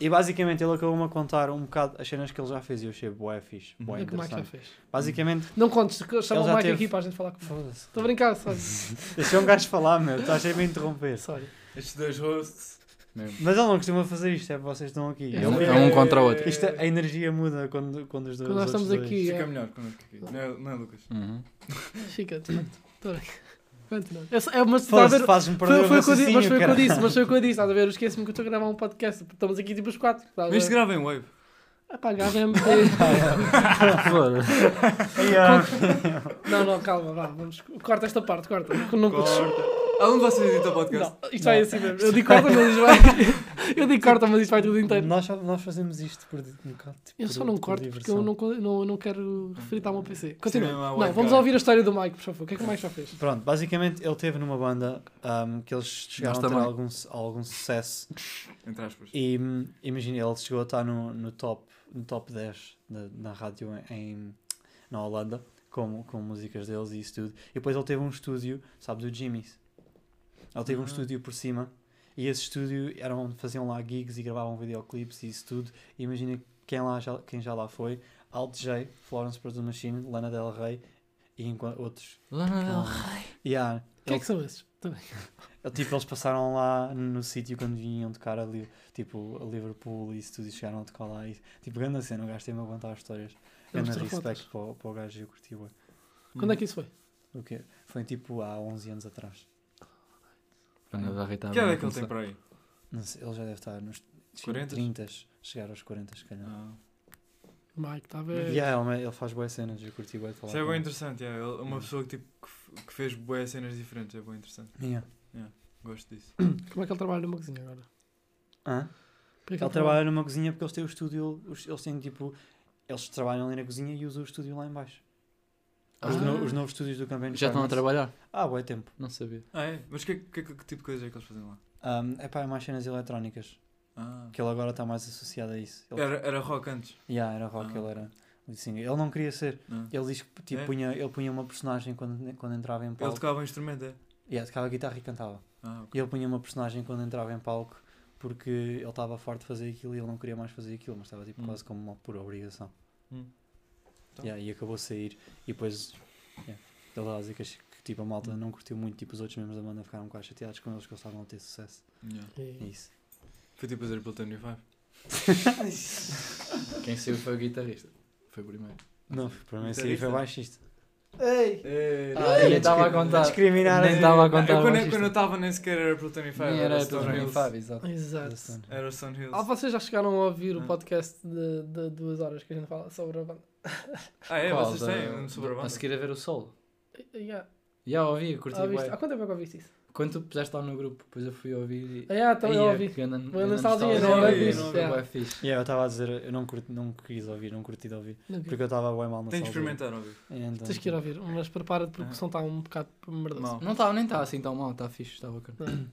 E basicamente ele acabou-me a contar um bocado as cenas que ele já fez e eu achei bué fixe, Uhum. bué É que o Mike já fez. Basicamente, Não contes, chama o Mike teve- aqui para a gente falar com foda-se. Estou a brincar, só. Deixa um gajo falar, meu, estás a me interromper. Sorry. Estes dois hosts. Mesmo. Mas ele não costuma fazer isto, é vocês estão aqui. É É um, É- é um contra o outro. Isto, a energia muda quando, quando os dois Quando nós estamos dois- aqui, Fica é. melhor connosco aqui. Não é, não é Lucas? Uhum. Fica, de facto. Estou a brincar. Continua. É, só- é, mas está a Foda-se, ver. fazes-me Foi, perder o foi o que eu disse, mas foi o que eu disse, mas foi o que eu disse, estás a ver? Eu esqueci-me que eu estou a gravar um podcast. Estamos aqui tipo os quatro. estás a Mas ver? isto grava em wave. Ah pá, agarra-me. Foda-se. Ai, ah. Não, não, calma, vá, vamos. Corta esta parte, corta. Não, Corta. Algum de vocês edita o podcast? não, isto vai assim mesmo. Eu digo corta, mas isto vai. Eu digo corta, mas isto vai tudo inteiro. Nós, nós fazemos isto por um bocado. tipo, Eu por- só não por corto porque diversão. eu não, não, não quero referir ao meu PC. Continua. a Não, white vamos ouvir a história do Mike, por favor. O que é que o Mike já fez? Pronto, basicamente ele teve numa banda ahm, que eles chegaram a ter algum, algum sucesso Entre aspas. e hum, imagina, ele chegou a estar no, no, top, no top 10 da, na rádio em, na Holanda com, com músicas deles e isso tudo. E depois ele teve um estúdio, sabes, o Jimmy's. Ele teve um Ah. estúdio por cima e esse estúdio era onde faziam lá gigs e gravavam videoclipes e isso tudo. E imagina quem, lá já, quem já lá foi: Alt J, Florence Produce Machine, Lana Del Rey e outros. Lana Del Yeah, O que é que são esses? Também. tipo, eles passaram lá no sítio quando vinham tocar ali, tipo, a Liverpool e isso tudo e chegaram a tocar lá. E, tipo, grande cena, o gajo tem-me a contar as histórias. Grande fotos. para, o- para o gajo e eu curti. Quando é que isso foi? O quê? Foi tipo há 11 anos atrás. Rey estava Que idade a é que ele tem para aí? Não sei, ele já deve estar nos 40? 30, chegar aos 40 se calhar. Ah. Mike, está a ver? Yeah, ele, ele faz boas cenas, eu curti de falar Isso é bem ele. interessante, yeah. Ele- uma pessoa que, tipo, que, fez boas cenas diferentes, é bem interessante. Yeah. Gosto disso. Como é que ele trabalha numa cozinha agora? Hã? Por que Ele trabalha numa cozinha porque eles têm o estúdio, eles têm tipo, eles trabalham ali na cozinha e usam o estúdio lá em baixo. Os, Ah. no- os novos estúdios do Campaign Já estão a trabalhar? Ah, bué tempo. Não sabia. Ah, é? Mas que, que, que, que tipo de coisas é que eles fazem lá? Um, é pá, é mais cenas eletrónicas, Ah. que ele agora está mais associado a isso. Ele, Era, era rock antes. yeah, era rock, Ah. ele era singer. Ele não queria ser. Não. Ele diz que tipo, É? punha, ele punha uma personagem quando, quando entrava em Ele palco. tocava um instrumento, é? Yeah, tocava guitarra e cantava. Ah, ok. E ele punha uma personagem quando entrava em palco porque ele estava farto de fazer aquilo e ele não queria mais fazer aquilo, mas estava tipo Hum. quase como uma pura obrigação. Hum. Então. Yeah, e acabou a sair e depois yeah, a dizer que, que tipo, a malta Hum. não curtiu muito, tipo os outros membros da banda ficaram um bocado chateados com eles que eles estavam a ter sucesso. Yeah. É E- isso. Foi tipo fazer pelo 25. Quem saiu foi o guitarrista. Foi o primeiro. Não, para mim sair foi baixista. Ei! Ah, eu nem estava a contar. Discriminar Nem estava a Eu, contar. quando, baixista. quando eu estava nem sequer era pelo 25. Nem era era Hills. 25, exato. Exato. Era o Stone Hills. Ah, vocês já chegaram a ouvir o podcast de, de duas horas que a gente fala sobre a banda? Ah, é? Qual? Vocês Da- têm um a seguir a ver o sol. Yeah. Já ouvi, curti Ah, viste? bué. Há quanto tempo é que ouviste isso? Quando tu puseste lá no grupo, depois eu fui ouvir e... Ah, yeah, também Aí, eu é ouvi. grande nostalgia, não nostalgia, ouvi, não ouvi. bué fixe. Yeah, eu estava a dizer, eu não, curti, não quis ouvir, não curti de ouvir, Não vi. porque eu estava bem mal na Tem de experimentar, óbvio. Então, Tens que ir ouvir, mas prepara-te porque Ah. o som está um bocado merdoso. Mal. Não está, nem está assim tão mal, está fixe, está bacana.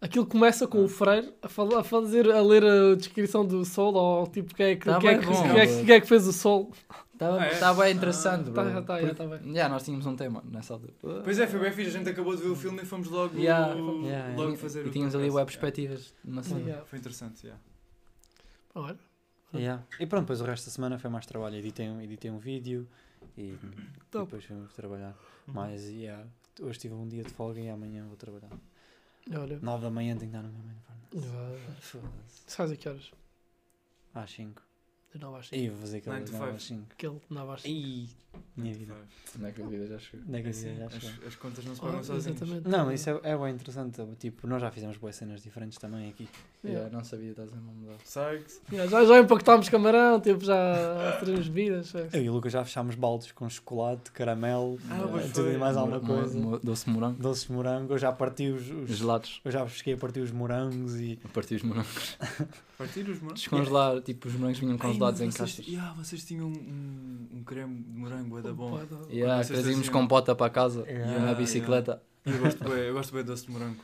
Aquilo começa com o Freire a, fal- a fazer, a ler a descrição do Sol, ou tipo, quem é que, Tá quem é que, bom. quem é que, quem é que fez o Sol. Está Ah, é? tá bem interessante, Ah, bro. tá, já tá, tá Porque- bem. Já, nós tínhamos um tema nessa altura. Pois é, foi bem fixe. A gente acabou de ver o filme e fomos logo, Yeah. Yeah, logo E- fazer e o tínhamos ali web perspectivas de uma cena. Yeah. Foi interessante, yeah. Olha, Yeah. E pronto, depois o resto da semana foi mais trabalho. Editei um, editei um vídeo e, e depois fomos trabalhar. Mas yeah, hoje tive um dia de folga e amanhã vou trabalhar. Olha. 9 da manhã tenho que estar no meu mano. Ah, Foda-se. Sais a que horas? Às 5. De 9 às 5. E vou fazer aquele Nine to 9 five. às 5. Aquele de 9 às 5. Ih, minha vida. Não é que a vida já chegou. Onde que a vida assim, já as, chegou? as contas não se pagam sozinhas. exatamente. Não, isso é, é bem interessante. Tipo, nós já fizemos boas cenas diferentes também aqui. Yeah. Yeah, não sabia, estás a mudar. Sags. Yeah, já, já empacotámos camarão, tipo, já teremos bebidas. Eu e o Lucas já fechámos baldes com chocolate, caramelo, Ah, eh, pois tudo foi. e mais alguma Mo- coisa. mo- Doce de morango. Doces de morango, eu já parti os, os- Gelados. eu já cheguei a partir os morangos e A partir os morangos. Partir os morangos. Descongelar, tipo, os morangos vinham Ai, em vocês, caixas. yeah, vocês tinham um, um, um creme de morango bué da bom. Yeah, trazíamos traziam- compota para casa Yeah, na bicicleta. E eu gosto bem, eu gosto bem de doce de morango.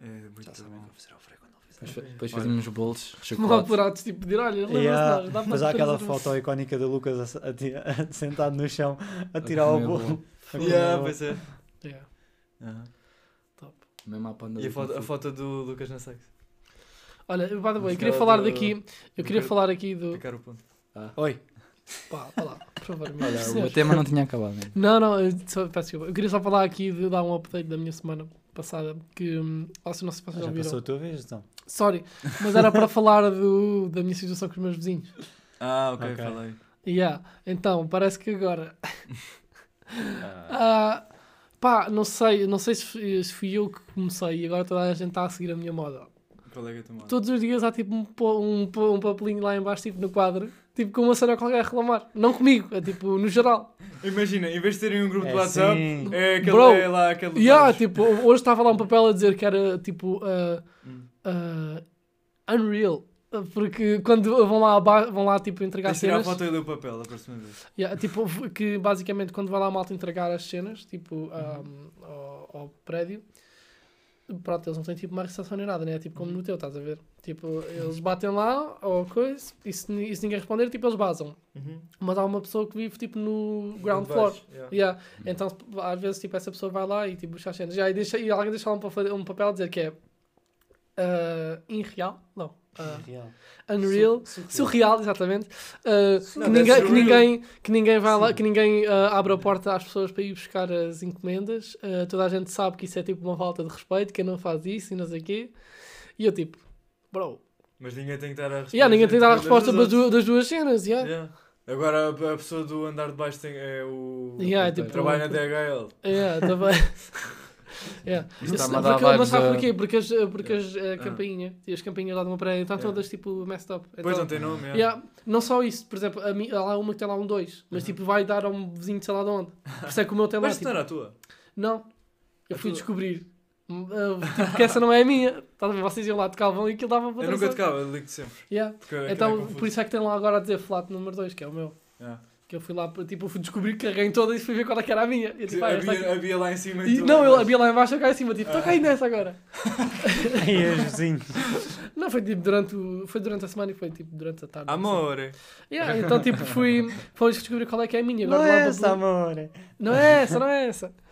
É muito já sabem que ao freio quando Depois, fizer. fa- depois Olha. fazíamos bolos, chocolate. apurados, tipo, pedir, olha, Yeah, dá Mas há aquela foto icónica de Lucas a, a a- sentado no chão a tirar o bolo. Yeah, pois é. Yeah, top. Mesmo à panda E a do foto, a foto do Lucas na sex. Olha, eu, by the way, eu queria falar do- daqui, eu queria falar aqui do... Picar o ponto. Oi, Pá, lá, por favor. Olha, o tema não tinha acabado ainda. Não, não, eu, só, peço desculpa. Eu queria só falar aqui de dar um update da minha semana passada, que, hum, oh, se não se vocês já já ouviram. passou a tua vez então. Sorry, mas era para falar do, da minha situação com os meus vizinhos. Ah, ok, Ok. falei. Yeah. Então, parece que agora. Ah, Ah, pá, não sei, não sei se se fui eu que comecei e agora toda a gente está a seguir a minha moda. Qual que a tua moda? Todos os dias há tipo um, um, um papelinho lá em baixo, tipo no quadro, tipo com uma cena qualquer a reclamar. Não comigo, é tipo no geral. Imagina, em vez de terem um grupo É de WhatsApp, sim. é aquele Bro, é lá aquele. E dados. tipo, hoje estava lá um papel a dizer que era tipo ah, Hum. ah, Unreal. Porque quando vão lá, vão lá tipo entregar Tens de tirar a cenas. foto e ler o papel a próxima vez. Yeah, tipo, que basicamente quando vai lá a malta entregar as cenas, tipo, Uhum. um, ao, ao prédio, pronto, eles não têm tipo uma recepção nem nada, né? É tipo Uhum. como no teu, estás a ver? Tipo, eles batem lá ou coisa, e se, e se ninguém responder, tipo, eles basam. Mas há uma pessoa que vive tipo no ground floor. yeah. Yeah. Então, às vezes, tipo, essa pessoa vai lá e tipo, busca as cenas. Yeah, e, deixa, e alguém deixa lá um, papel- um papel a dizer que é ah, irreal, não, ah, Real. unreal, surreal, exatamente. Uh, que, Não, ninguém, que, ninguém, que ninguém vai lá, Sim. que ninguém uh, abre a porta às pessoas para ir buscar as encomendas. Uh, toda a gente sabe que isso é tipo uma falta de respeito, quem não faz isso e não sei o quê. E eu tipo, bro, Mas ninguém tem que dar a resposta. yeah, ninguém tem de dar a das resposta das duas, das duas cenas. Yeah. Yeah. Agora a, a pessoa do andar de baixo tem, é o. Yeah, o tipo, trabalha na DHL. Yeah, bem. yeah. A dar porque, mas sabe porquê? Porque as, porque as uh, Ah. campainhas, e as campainhas lá de uma prédio estão Yeah. todas tipo messed up. Então- não tem nome. yeah. Yeah, não só isso, por exemplo, a há lá uma que tem lá um 2, mas Uhum. tipo vai dar a um vizinho de sei lá de onde. Por isso é que o meu tem lá. Mas Tipo, não era a tua. não, eu A fui tua? descobrir. Hum, uh, tipo, porque essa não é a minha. Ver? Vocês iam lá, tocavam e aquilo dava para Eu nunca tocava, eu ligo sempre. Yeah. Porque é Então, confuso. por isso é que tem lá agora a dizer flat número 2, que é o meu. Yeah. Que eu fui lá, tipo, eu fui descobrir, carreguei em toda e fui ver qual é que era a minha. E eu, tipo, ah, havia, aqui. havia lá em cima E, tu não, lá eu havia lá embaixo, eu cá em cima, tipo, toca aí nessa agora. E os vizinhos. Não, foi tipo durante, o, foi durante a semana e foi tipo durante a tarde. Amore. Yeah, então tipo fui, fomos descobrir qual é que é a minha. Agora Não lá é essa, amor. Não é essa, não é essa.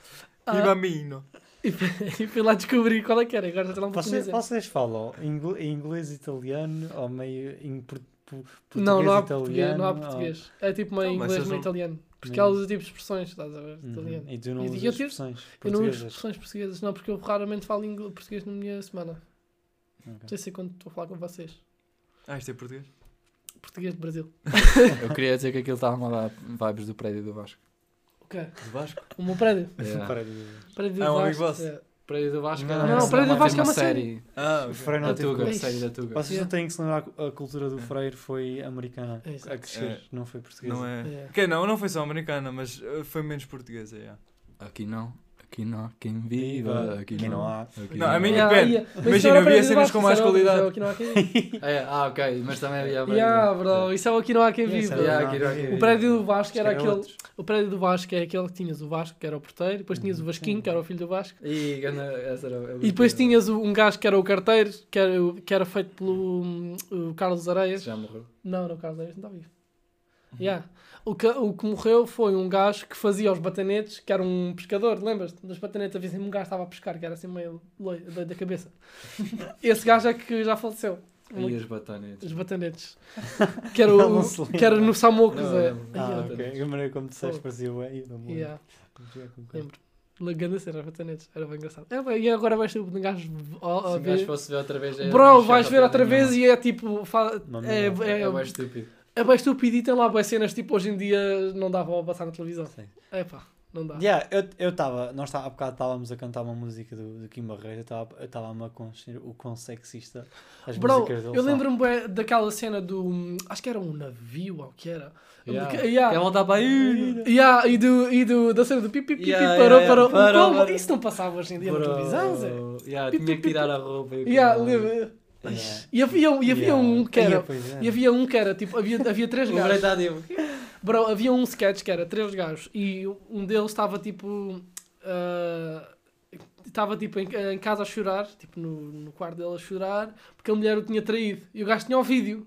E Ah, bambino. E fui, e fui lá descobrir qual é que era. Agora já não Vocês, sei. vocês falam ingl- inglês italiano ou meio por, português Não, não há italiano? português. Não há ou- português. É tipo meio Então, inglês, meio não- italiano. Porque ela usa tipo expressões, estás a ver? Uhum. Italiano. E tu não E usas eu expressões Eu não uso expressões portuguesas, não, porque eu raramente falo ingl- português na minha semana. Ok. Não sei se é quando estou a falar com vocês. Ah, isto é português? Português de Brasil. Eu queria dizer que aquilo estava a dar vibes do prédio do Vasco. O quê? Do Vasco? O meu prédio. Para de- prédio É um amigo Vasco, vosso? é. Prédio do Vasco Não, não, o prédio do Vasco é uma série. Ah, O. Freire Da não teve Tuga, que- Ixi. série da Tuga. Vocês não têm que se lembrar que a cultura do Freire foi americana. É. A crescer, não foi portuguesa. Não é. É. Que não, não foi só americana, mas uh, foi menos portuguesa, yeah. Aqui não, aqui não há quem viva, aqui, Aqui não, não há. Aqui Não, a minha- Yeah, depende. yeah. Imagina, não havia cenas com mais qualidade. é Aqui não há quem viva. É, ah, ok, mas também havia prédio. Yeah, bro, isso é o Aqui não há quem Yeah, viva. Yeah, não aqui não há quem O prédio do Vasco era que era aquele. O prédio do Vasco é aquele que tinhas o Vasco, que era o porteiro, depois tinhas o. Vasquinho, que era o filho do Vasco, E e depois tinhas um gajo que era o carteiro, que era, que era feito pelo o Carlos Areias. Já morreu. Não, não, o Carlos Areias não está vivo. Yeah. O, que, o que morreu foi um gajo que fazia os batanetes, que era um pescador, lembras-te? Das batanetes havia sempre um gajo que estava a pescar, que era assim meio doido da cabeça. Esse gajo é que já faleceu. E os batanetes. Os batanetes. Que era, Não o, que era no Samocos. Não, é. Ah, ok. A maneira como disseste parecia o. Não me lembro. Yeah. Leganda cena, batanetes. Era bem engraçado. É, e agora vais ter um gajo a, a Se o ver. gajo fosse ver outra vez... é Bro, vais ver outra vez e é tipo. fa- Uma É, é, É é estúpido e tem lá boas cenas tipo hoje em dia não dá para passar na televisão. Sim. É pá, não dá. Yeah, eu eu estava, nós tá, há bocado estávamos a cantar uma música do, do Kim Barreiro, eu estava-me a consciência o quão sexista as Bro, músicas dele eu lembro-me daquela cena do. Acho que era um navio ou o que era. Yeah. Que- yeah. Quer voltar para aí? Yeah, e do, e do, da cena do pipi pipi Yeah, parou, yeah, parou. yeah. Parou, Como? parou. Isso não passava hoje em dia na televisão, Zé. Yeah, tinha que tirar a roupa. e Yeah. Yeah. E havia, um- e havia Yeah. um que Yeah, era. pois é. E havia um que era tipo, havia, havia três gajos. Bro, havia um sketch que era três gajos e um deles estava tipo. ah, Estava tipo em, em casa a chorar, tipo no, no quarto dele a chorar, porque a mulher o tinha traído e o gajo tinha o vídeo.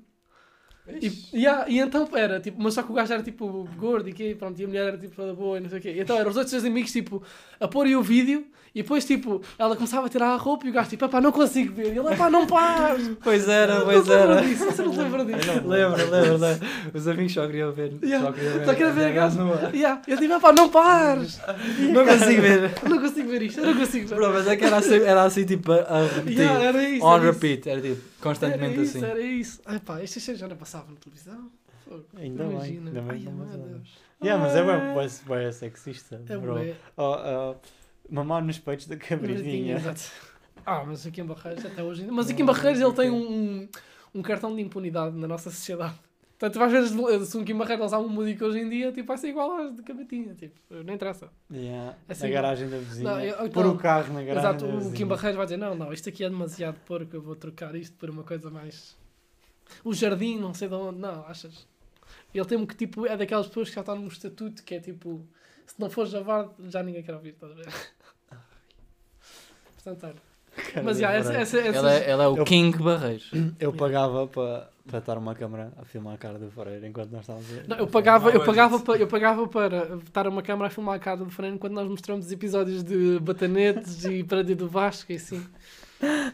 E, yeah, e então era tipo, mas só que o gajo era tipo gordo e que pronto, e a mulher era tipo toda boa e não sei o quê. E então eram os outros dois amigos tipo a pôr o vídeo e depois tipo ela começava a tirar a roupa e o gajo tipo, pá, não consigo ver. E ele, pá, não pares! Pois era, Não pois lembra era. disso, você não lembra disso. Lembro, lembro, lembro. Os amigos só queriam ver. Yeah. Só queriam ver. Só queria ver a gajo. Yeah. Eu tipo, pá, não pares! Não consigo ver. Não consigo ver isto, eu não consigo ver. Bro, mas é que era assim, era assim tipo a a repetir. Yeah, era isso. On repeat. Era tipo constantemente era isso, assim. Era isso. Ai pá, estas cenas já não passavam na televisão. Fogo. Ainda bem, Imagina. ainda bem Ai. Yeah, mas é Ah. bem, bem, bem sexista, É bro. bué. Oh, oh, mamar nos peitos da cabridinha. Exato. Ah, mas aqui em Barreiros até hoje ainda. Mas aqui em Barreiros ele tem um, um cartão de impunidade na nossa sociedade. Portanto, tu vais ver se um Kim Barreiros há um músico hoje em dia, tipo, vai ser igual às de Cabatinha. Tipo, não interessa. Yeah, Assim, na garagem da vizinha. Não, eu- Pôr então- o carro na garagem Exato, da o. Kim Barreiros vai dizer: não, não, isto aqui é demasiado porco, eu vou trocar isto por uma coisa mais. O jardim, não sei de onde, não, achas? Ele tem que tipo, é daquelas pessoas que já estão num estatuto que é tipo, se não for javar, já ninguém quer ouvir, estás a ver? Portanto, olha. Cara Mas do já, essa, Barreiro. essa, essa, Ela é, ela é o Eu- King Barreiros. Eu pagava para para estar uma câmera a filmar a cara do Fareira enquanto nós estávamos a... Não, eu pagava, eu pagava, para, eu pagava para estar uma câmara a filmar a cara do Fernando enquanto nós mostramos os episódios de Batanetes e Prédio do Vasco e assim.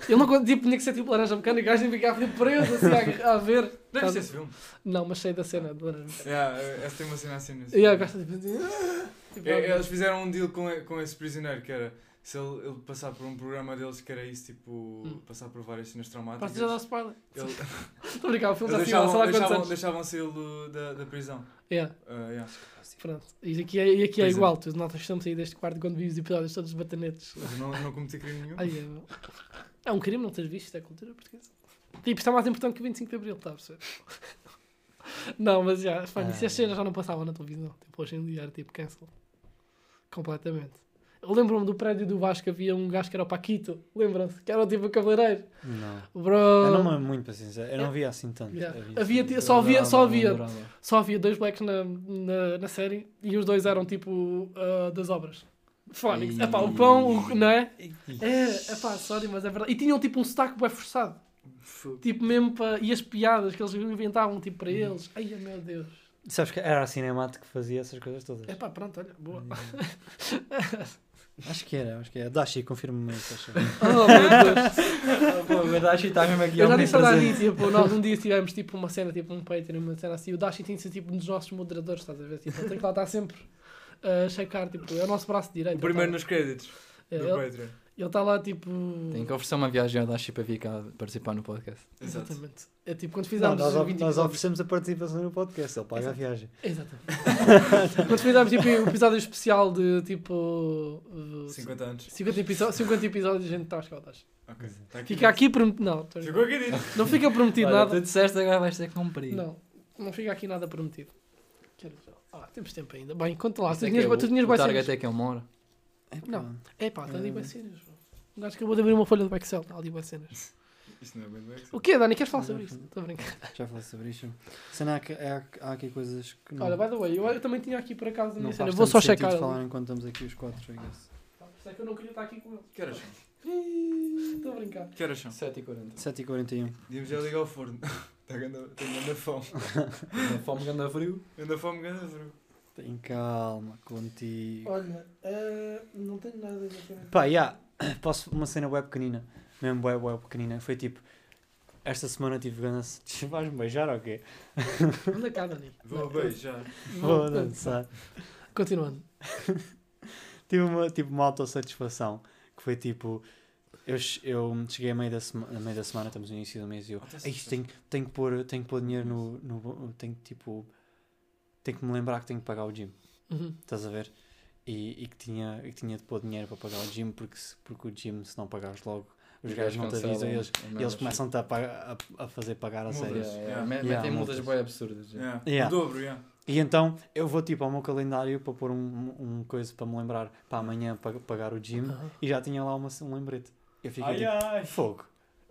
Ele não tipo, tinha que ser tipo laranja mecânica, o gajo ficava tipo preso assim a, a ver. Deve ser esse filme. Não, mas sei da cena de laranja mecânica. Yeah, essa tem uma cena assim E eu filme. gosto de tipo, ah, tipo, É, Eles fizeram um deal com, com esse prisioneiro que era se ele, ele passar por um programa deles que era isso, tipo, passar por várias cenas traumáticas. Posso já dar spoiler? ele- Estou a brincar, o filme sei lá deixavam, deixavam, deixavam saí-lo da, da prisão. Yeah, Uh, yeah. pronto. E aqui é, e aqui é é. igual, tu notas estamos sair deste quarto quando vi os episódios todos Batanetes. Mas não, não cometi crime nenhum. Ai, é, é um crime não teres visto, isto é cultura portuguesa. Tipo, isto é mais importante que o 25 de Abril, está a perceber? Não, mas já, pá, Ah. isso as cenas já não passavam na televisão. Tipo, hoje em dia era tipo cancel. Completamente. Eu lembro-me do prédio do Vasco, havia um gajo que era o Paquito, lembram-se? Que era tipo o cabeleireiro. Não. Bro, Eu não me lembro muito, para sincero. Eu não via assim tanto. Yeah. Havia assim- ti- só havia, só havia, só havia dois blacks na, na, na série e os dois eram tipo ah, das obras. Fónix. Ih. Epá, o pão, o- não é? É, epá, sorry, mas é verdade. E tinham tipo um sotaque bem forçado. Fogo. Tipo, mesmo para. E as piadas que eles inventavam, tipo, para eles. Ai, meu Deus. Sabes que era a Cinematic que fazia essas coisas todas. É pá, pronto, olha, boa. Acho que era, acho que era. Dashi, confirma-me aí, estás Oh meu Deus. Pô, o Dashi está mesmo aqui Eu já disse ao presente. tipo, nós um dia tivemos tipo uma cena, tipo um Patreon, uma cena assim. O Dashi tem de ser tipo um dos nossos moderadores, estás a ver? Tipo, ele tem que lá estar sempre a checar, tipo, é o nosso braço direito. O primeiro ele nos créditos tá, é, do ele- Patreon. Ele está lá tipo. Tenho que oferecer uma viagem ao Dashi para vir cá participar no podcast. Exato. Exatamente. É tipo quando Não, fizemos nós, 20 nós oferecemos a participação no podcast, ele paga a Exato. viagem. Exatamente. quando fizemos tipo um episódio especial de tipo. uh, 50 anos. 50 episódios, 50 episódios a gente está a chegar ao Dashi. Ok. Tá aqui Fica aqui prometido. Não, tô- Ficou aqui dito. não fica prometido Olha, nada. tu disseste agora vais ter que cumprir. Não, não fica aqui nada prometido. Quero ver. Ah, temos tempo ainda. Bem, conta lá. Tu é tinhas, é tu o- tinhas o target é que é uma hora. Não. É pá, está ali Hum. bué cenas. Um gajo acabou de abrir uma folha do Excel. Está ali bué cenas. Isto não é bem do Excel. O quê, Dani? Queres falar sobre isso? Estou a brincar. Já falei sobre isto. Cena, há, que- há, há aqui coisas que não. Olha, by the way, eu, eu também tinha aqui por acaso a não minha faz cena. Vou só checar. ali. falar enquanto estamos aqui os quatro, I guess. Por isso é que eu não queria estar aqui com ele. Que horas são? Estou a brincar. Que horas são? 7h40. 7h41. Devíamos já ligar ao forno. Está ganda, tenho ganda fome. Fome ganda frio. Ganda fome, ganda frio. Tem calma contigo. Olha, eh, não tenho nada exatamente. Pá, já. Posso uma cena web pequenina. Mesmo web, web pequenina. Foi tipo. Esta semana tive ganas. Vais-me beijar ou quê? Anda cá, Dani. Vou Não, beijar. Vou dançar. Continuando. Tive uma, tipo, uma autossatisfação. Que foi tipo. Eu, eu cheguei a meio, da sema- a meio da semana, estamos no início do mês, e eu. "Ei, isto tenho, tenho, que pôr, tenho que pôr dinheiro no. no tenho que tipo. Tenho que me lembrar que tenho que pagar o gym. Uhum. Estás a ver? E, e que, tinha, e que tinha de pôr dinheiro para pagar o gym, porque, se- porque o gym, se não pagares logo, os gajos não te avisam e eles, e eles começam-te a, a, a fazer pagar a Multas. sério. Yeah, Yeah, yeah. Yeah, Metem multas bem absurdas. yeah. Yeah. Yeah. O dobro, yeah. E então eu vou tipo ao meu calendário para pôr um, um coisa para me lembrar para amanhã pa- pagar o gym Aham. e já tinha lá uma, um lembrete. Eu fiquei Ai, tipo, ai. fogo.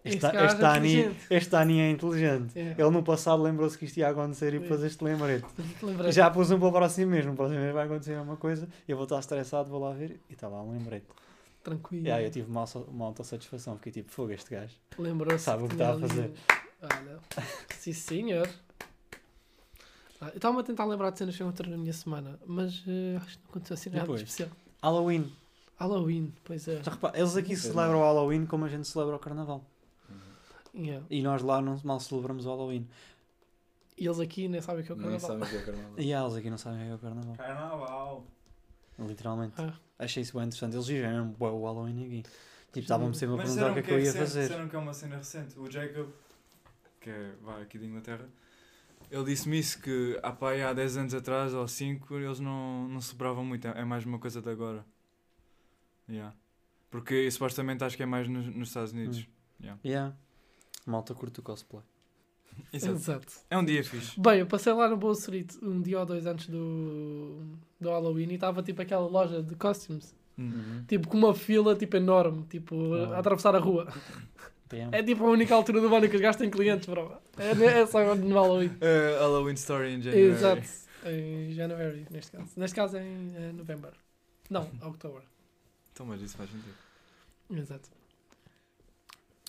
Este, Este é este Dani é inteligente. É. Ele no passado lembrou-se que isto ia acontecer e pôs este lembrete. Já pus um para o próximo mesmo. No próximo mês vai acontecer uma coisa. Eu vou estar estressado, vou lá ver e está lá um lembrete. Tranquilo. E aí eu tive uma, uma autossatisfação. Fiquei tipo, fogo, este gajo. Lembrou-se. Sabe o que está a fazer. Olha. Sim, senhor. Ah, eu estava a tentar lembrar de cenas que encontrei na minha semana, mas eh, acho que não aconteceu assim nada de Depois. especial. Halloween. Halloween, pois é. Já repara, eles aqui celebram o Halloween como a gente celebra o Carnaval. Yeah. E nós lá não mal celebramos o Halloween. E eles aqui nem sabem o que é o Nem carnaval. sabem o que é carnaval. E eles aqui não sabem o que é o Carnaval. Carnaval. Literalmente. Ah. Achei isso bem interessante. Eles mesmo bué o Halloween aqui. Tipo, estavam-me sempre a Mas perguntar o que é que eu ia recente, fazer. Disseram que é uma cena recente. O Jacob, que é vá, aqui de Inglaterra, ele disse-me isso que há, pá, aí há 10 anos atrás ou 5 eles não, não celebravam muito. É é mais uma coisa de agora. Yeah. Porque supostamente acho que é mais nos, nos Estados Unidos. Yeah. Malta curto o cosplay. Exato. Exato. É um dia fixe. Bem, eu passei lá no Boa Street um dia ou dois antes do, do Halloween e estava tipo aquela loja de costumes. Hum. Tipo com uma fila tipo enorme, tipo a Ah. atravessar a rua. É tipo a única altura do ano que os gajos têm clientes, bro. É, é só no Halloween. Uh, Halloween Story in January. Exato. Em January, neste caso. Neste caso é em novembro. Não, outubro. Então, mas isso faz sentido. Exato.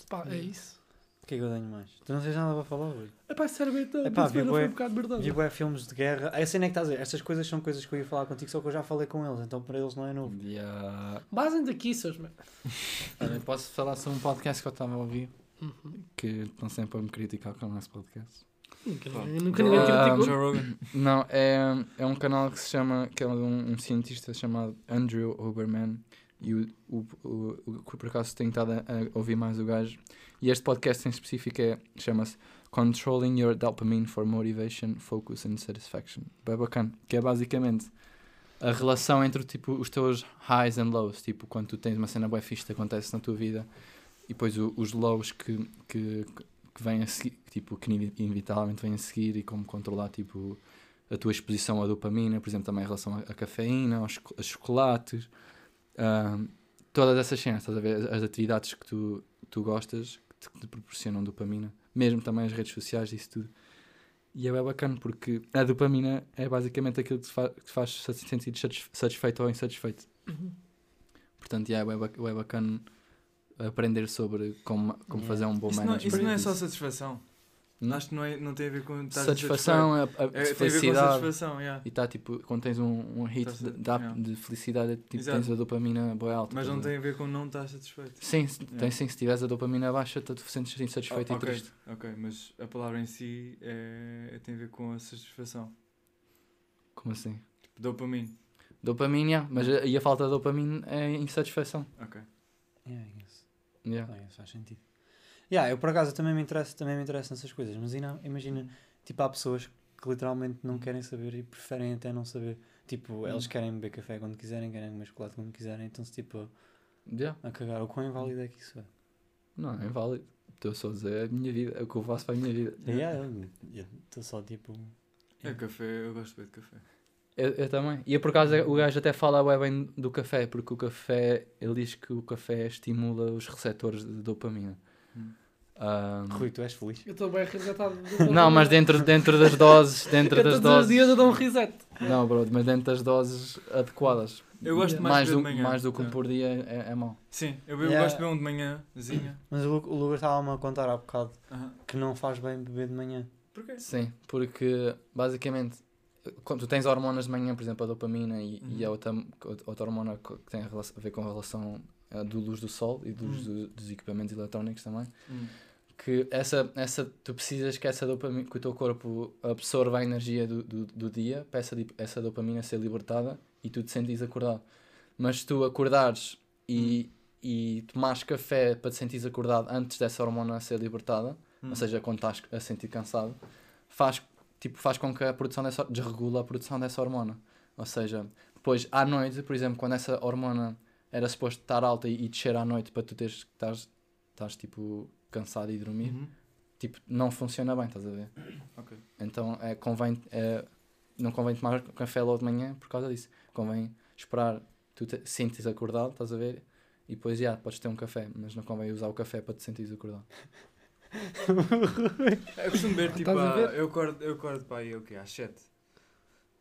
Pá, é isso. O que é que eu tenho mais? Tu não tens nada para falar hoje? Epá, sinceramente, Epá, vi bué- um bocado verdade. Vi bué filmes de guerra. A cena é que estás a dizer. Estas coisas são coisas que eu ia falar contigo, só que eu já falei com eles, então para eles não é novo. Yeah. Basem daqui, seus. Olha, posso falar sobre um podcast que eu estava a ouvir, Uhum. que estão sempre a me criticar com o nosso podcast. Nunca, ninguém- nunca ninguém criticou. Joe Rogan. Não, é, é um canal que se chama, que é de um, um cientista chamado Andrew Oberman, e o, o, o, o que por acaso tenho estado a, a ouvir mais o gajo, e este podcast em específico é, chama-se Controlling Your Dopamine for Motivation, Focus and Satisfaction. Bem bacana, que é basicamente a relação entre tipo, os teus highs and lows, tipo, quando tu tens uma cena boa fixe que acontece na tua vida, e depois o- os lows que, que, que vêm a seguir, tipo, que inevi- inevitavelmente vêm a seguir, e como controlar, tipo, a tua exposição à dopamina, por exemplo, também em relação à, cafeína, aos, aos chocolates, ahm, todas essas cenas, estás a ver? As atividades que tu, tu gostas, que te, proporcionam dopamina, mesmo também as redes sociais, isso tudo. E é bem bacana porque a dopamina é basicamente aquilo que te, fa que te faz se sentir satisfe- satisfeito ou insatisfeito. Uhum. Portanto, yeah, é bem é bacana aprender sobre como, como Yeah. fazer um bom Isso não, management. isso não é só satisfação. Hum? Acho que não, é, não tem a ver com satisfação, a, a É, tem a ver com felicidade. satisfação, yeah. E está tipo, quando tens um, um hit Tá de, yeah. de felicidade, é tipo, Exato. tens a dopamina boa alta. mas estás não a tem a ver com não estar satisfeito. Sim, se- Yeah. tem sim. Se tiveres a dopamina baixa, tu te sentes insatisfeito Ah, e ok, triste. ok, mas a palavra em si é, tem a ver com a satisfação. Como assim? Tipo, dopamina. Dopamina, yeah, mas a, e a falta de dopamina é insatisfação. Ok. Yeah, I guess. Yeah. Ah, isso faz sentido. Yeah, eu por acaso também me interesso, também me interesso nessas coisas, mas ina- imagina, tipo, há pessoas que literalmente não querem saber e preferem até não saber. Tipo, eles Hum. querem beber café quando quiserem, querem comer chocolate quando quiserem, então se tipo Yeah. a cagar. O quão inválido é que isso é? Não, é válido. Estou só a dizer a minha vida, é o que eu faço para a minha vida. Yeah, estou só tipo. É café, eu gosto bem de café. Eu, eu também. E é por causa o gajo até fala bem do café, porque o café, ele diz que o café estimula os receptores de dopamina. Hum. Ahm, Rui, tu és feliz? Eu estou bem resetado. não, mas dentro, dentro das doses, dentro das todos os dias eu doses. dou um reset. Não, bro, mas dentro das doses adequadas. Eu gosto mais, mais de do, beber de manhã. mais do que um É. por dia é, é mau. Sim, eu, eu Yeah. gosto de beber um de manhãzinha. Mas o, o Lucas estava-me a contar há bocado Aham. que não faz bem beber de manhã. Porquê? Sim, porque basicamente quando tu tens hormonas de manhã, por exemplo, a dopamina e, e a Uhum. outra, outra hormona que tem a, relação- a ver com a relação do luz do sol e do luz do- dos equipamentos eletrónicos também, Hum. que essa, essa, tu precisas que, essa dopamina, que o teu corpo absorva a energia do, do, do dia para essa, essa dopamina ser libertada e tu te sentires acordado. Mas se tu acordares e, e tomares café para te sentires acordado antes dessa hormona ser libertada, Hum. ou seja, quando estás a sentir cansado, faz, tipo, faz com que a produção dessa, desregula a produção dessa hormona. Ou seja, depois à noite, por exemplo, quando essa hormona era suposto estar alta e, e descer à noite para tu teres estás, estás tipo cansado e dormir, Uhum. tipo, não funciona bem, estás a ver? Ok. Então é, convém, é, não convém tomar café logo de manhã por causa disso. Convém esperar tu te sentes acordado, estás a ver? E depois, já, podes ter um café, mas não convém usar o café para te sentires acordado. Eu costumo beber tipo, Estás a ver? eu acordo, eu acordo para aí, o quê? Às 7.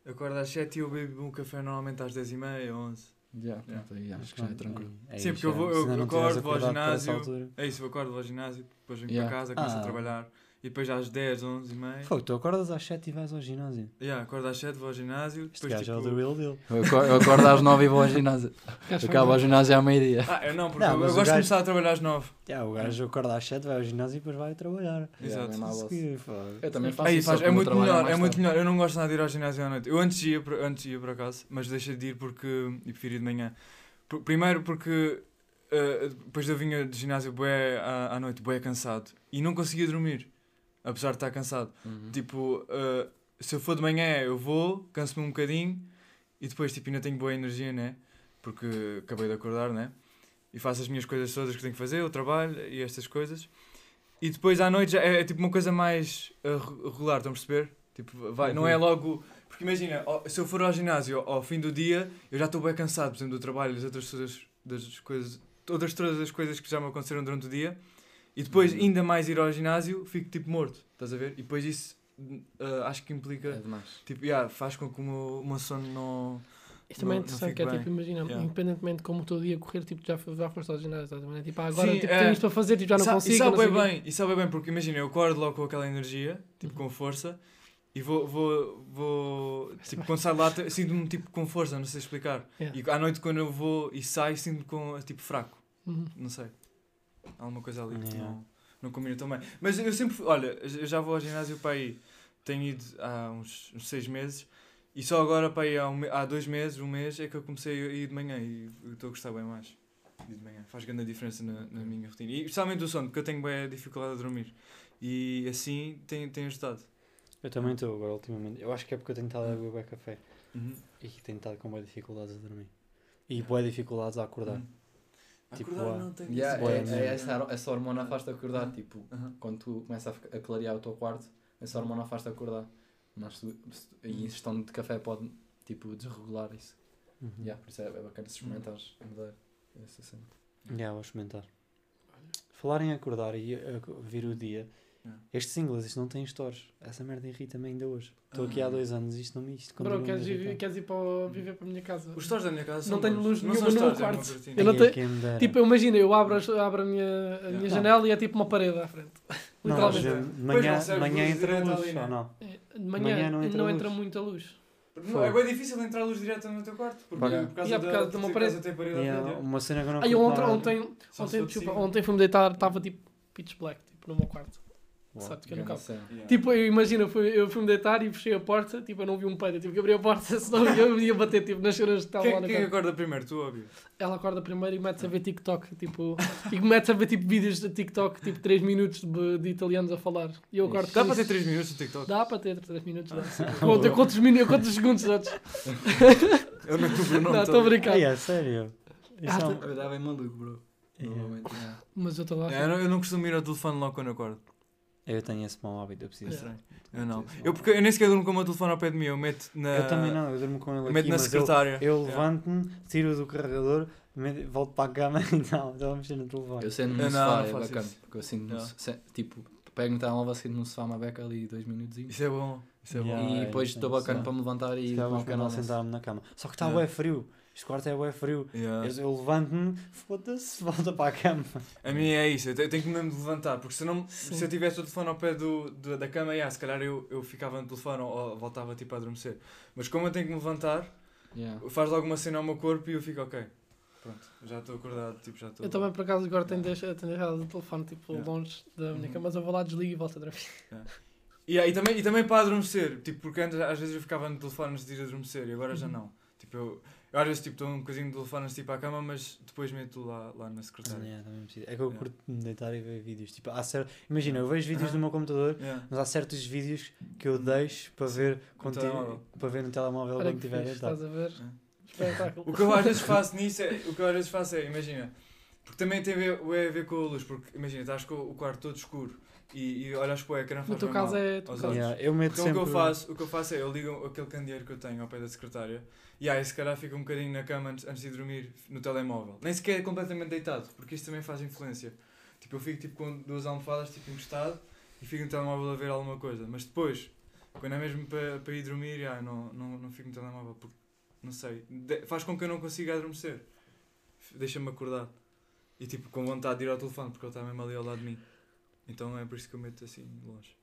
Eu acordo às 7 e eu bebo um café normalmente às 10h30, 11 Já, Yeah. pronto, aí acho que já é tranquilo. É Sim, porque eu vou- eu não acordo, vou ao ginásio. É isso, eu acordo, vou ao ginásio, depois venho Yeah. para casa, começo Ah. a trabalhar. E depois às 10, 11 e meia. Fogo, tu acordas às 7 e vais ao ginásio. Yeah, acordo às 7, vou ao ginásio. Este Depois, gajo é o tipo... do real deal. Eu acordo, eu acordo às 9 e vou ao ginásio. Acabo ao ginásio à meia-dia. Ah, eu não, porque Não, eu, eu gosto de gajo- começar a trabalhar às 9. Yeah, o gajo acorda às 7, vai ao ginásio e depois vai trabalhar. Exato. má Isso voz. que. Eu também faço Aí isso, faz, é o meu muito melhor, é muito melhor. Eu não gosto nada de ir ao ginásio à noite. Eu antes ia, por- antes ia por acaso, mas deixei de ir porque. e preferi ir de manhã. Pr- Primeiro porque eh, depois eu vinha de ginásio bué à, à noite, bué cansado. E não conseguia dormir. Apesar de estar cansado. Uhum. Tipo, eh, se eu for de manhã eu vou, canso-me um bocadinho e depois tipo, ainda tenho boa energia, né? Porque acabei de acordar, né? E faço as minhas coisas todas que tenho que fazer, o trabalho e estas coisas. E depois à noite já é, é, tipo uma coisa mais re- regular, estão a perceber? Tipo, vai, não é logo. Porque imagina, se eu for ao ginásio ao, fim do dia, eu já estou bem cansado, por exemplo, do trabalho, das outras das coisas, todas, todas as coisas que já me aconteceram durante o dia. E depois, Uhum. ainda mais ir ao ginásio, fico tipo morto, estás a ver? E depois isso eh, acho que É implica, demais. tipo, yeah, faz com que o meu, o meu sono não. Isso também é interessante, que é bem. tipo, imagina, Yeah. independentemente de como o teu dia correr, tipo, já, já foste ao ginásio, estás a ver? Tipo, ah, agora Sim, tipo, é. tenho isto para fazer, tipo, já não Sa- consigo. E sabe bem bem, e sabe bem, porque imagina, eu acordo logo com aquela energia, tipo Uhum. com força, e vou, vou, vou tipo, quando saio lá, sinto-me tipo com força, não sei explicar. Yeah. E à noite quando eu vou e saio, sinto-me com, tipo, fraco, Uhum. não sei. Há alguma coisa ali que Yeah. não, não combina tão bem. Mas eu sempre, olha, eu já vou ao ginásio para aí, tenho ido há uns, uns seis meses, e só agora para aí há, um há dois meses, um mês, é que eu comecei a ir de manhã, e estou a gostar bem mais. de manhã. Faz grande diferença na, na minha rotina. E especialmente o sono, porque eu tenho bem dificuldade a dormir. E assim tem, tem ajudado. Eu também estou agora, ultimamente. Eu acho que é porque eu tenho estado a beber café Uhum. e tenho estado com boas dificuldades a dormir. E boas dificuldades a acordar. Uhum. Tipo, Acordar ah, não tem Yeah, é, é essa, essa hormona faz-te acordar, tipo, Aham. quando tu começa a, a clarear o teu quarto, essa hormona faz-te acordar. Mas tu, a ingestão de café pode, tipo, desregular isso. Uhum. Yeah, por isso é, é bacana se experimentares mudar essa cena. Já, vou experimentar. Falar em acordar e a- vir o dia. Yeah. Estes singles, isto não tem stores. Essa merda irrita-me ainda hoje. Estou aqui há Ah. dois anos e isto não me isto Bro, a queres ir, queres ir para, o- viver para a minha casa? Os stores da minha casa Não são tenho luz não nenhuma no meu é quarto. Eu não tenho-. Tipo, imagina, eu abro, as- abro a minha, a minha Yeah. janela e é tipo uma parede à frente. Não, Literalmente. de manhã, não manhã entra luz, ali, né? ou não? É, De manhã, Manhã não não entra, entra luz. muita luz. Não, é bem difícil entrar luz direta no teu quarto. Porque Yeah. por causa Yeah, por da, causa de uma parede. causa da parede Yeah, uma cena que eu não Aí curto ontem, ontem, ontem, desculpa, ontem fui-me deitar, estava tipo pitch black, tipo, no meu quarto. Uau. Certo, que eu não. Yeah. Tipo, eu imagino, fui, eu fui-me deitar e fechei a porta, tipo, eu não vi um peido, eu tive que abrir a porta, senão eu ia bater, tipo, nas cenas que estavam lá Quem, quem acorda primeiro? Tu, óbvio. Ela acorda primeiro e mete-se a ver TikTok, tipo, e mete-se a ver, tipo, vídeos de TikTok, tipo, 3 minutos de, de italianos a falar. E eu acordo Dá para ter isso. 3 minutos no TikTok? Dá para ter 3 minutos, dá. Conta quantos, minu- quantos segundos antes? Eu meto o Bruno Não, estou a brincar. É sério? Isso Ah, é um- Eu dava em maluco, bro. Yeah. Normalmente, yeah. Mas eu estou lá. É, eu, não, eu não costumo ir ao telefone logo quando acordo. Eu tenho esse mau hábito, eu preciso. É. Estranho. Eu não. Eu, porque, eu nem sequer durmo com o meu telefone ao pé de mim. Eu meto na. Eu também não, eu durmo com ele Eu aqui, meto na mas eu, secretária. eu Yeah. levanto-me, tiro do carregador, me- volto para a cama e não, estou a mexer no telefone. Eu sento Eu no não, sofá, não é faço bacana. isso. Porque eu sinto, no Não. so- se- tipo, pego no telemóvel, sinto no sofá uma beca ali dois minutos Isso é bom. Isso é bom. Yeah. e é, depois isso estou é bacana para me levantar e Se calhar vou canal sentar-me na cama. Só que está Yeah. frio. Este quarto é bué frio. Yeah. Eu, eu levanto-me, foda-se, volta para a cama. A mim é isso, eu te- eu tenho que mesmo levantar, porque se, não, Sim. se eu tivesse o telefone ao pé do, do- da cama, yeah, se calhar eu, eu ficava no telefone ou, ou voltava tipo a adormecer. Mas como eu tenho que me levantar, Yeah. faz logo uma cena ao meu corpo e eu fico ok. Pronto, já estou acordado, tipo, já estou. Eu também, por acaso, agora tenho deixado, tenho deixado o telefone, tipo, Yeah. longe da minha Uhum. cama, mas eu vou lá, desligo e volto a dormir. E, ah, e, também, e também para adormecer, tipo, porque antes às vezes eu ficava no telefone antes de ir adormecer e agora já Uhum. não. Tipo, eu, eu às vezes tipo, estou um bocadinho de telefone para a cama, mas depois meto lá, lá na secretária. Yeah, também preciso. É que eu Yeah. curto me deitar e ver vídeos. Tipo, há cer... Imagina, eu vejo vídeos no meu computador, Yeah. mas há certos vídeos que eu deixo para ver, quando para ver no telemóvel Olha quando que estiver fixe, deitado. estás a ver? É. Espetáculo. O que eu às vezes faço nisso é, o que eu às vezes faço é, imagina, porque também tem a ver, é a ver com a luz, porque imagina, estás com o quarto todo escuro e, e olhas para o ecrã No faz teu caso mal. é. tu aos caso- olhos. Yeah, eu meto Então sempre... o que eu faço, o que eu faço é, eu ligo aquele candeeiro que eu tenho ao pé da secretária e aí se calhar fico um bocadinho na cama antes, antes de dormir no telemóvel. Nem sequer é completamente deitado, porque isso também faz influência. Tipo, eu fico tipo com duas almofadas tipo encostado e fico no telemóvel a ver alguma coisa, mas depois, quando é mesmo para, para ir dormir, já, não, não, não fico no telemóvel porque não sei, de- faz com que eu não consiga adormecer. Deixa-me acordar. E tipo, com vontade de ir ao telefone, porque ele está mesmo ali ao lado de mim. Então é por isso que eu meto assim longe.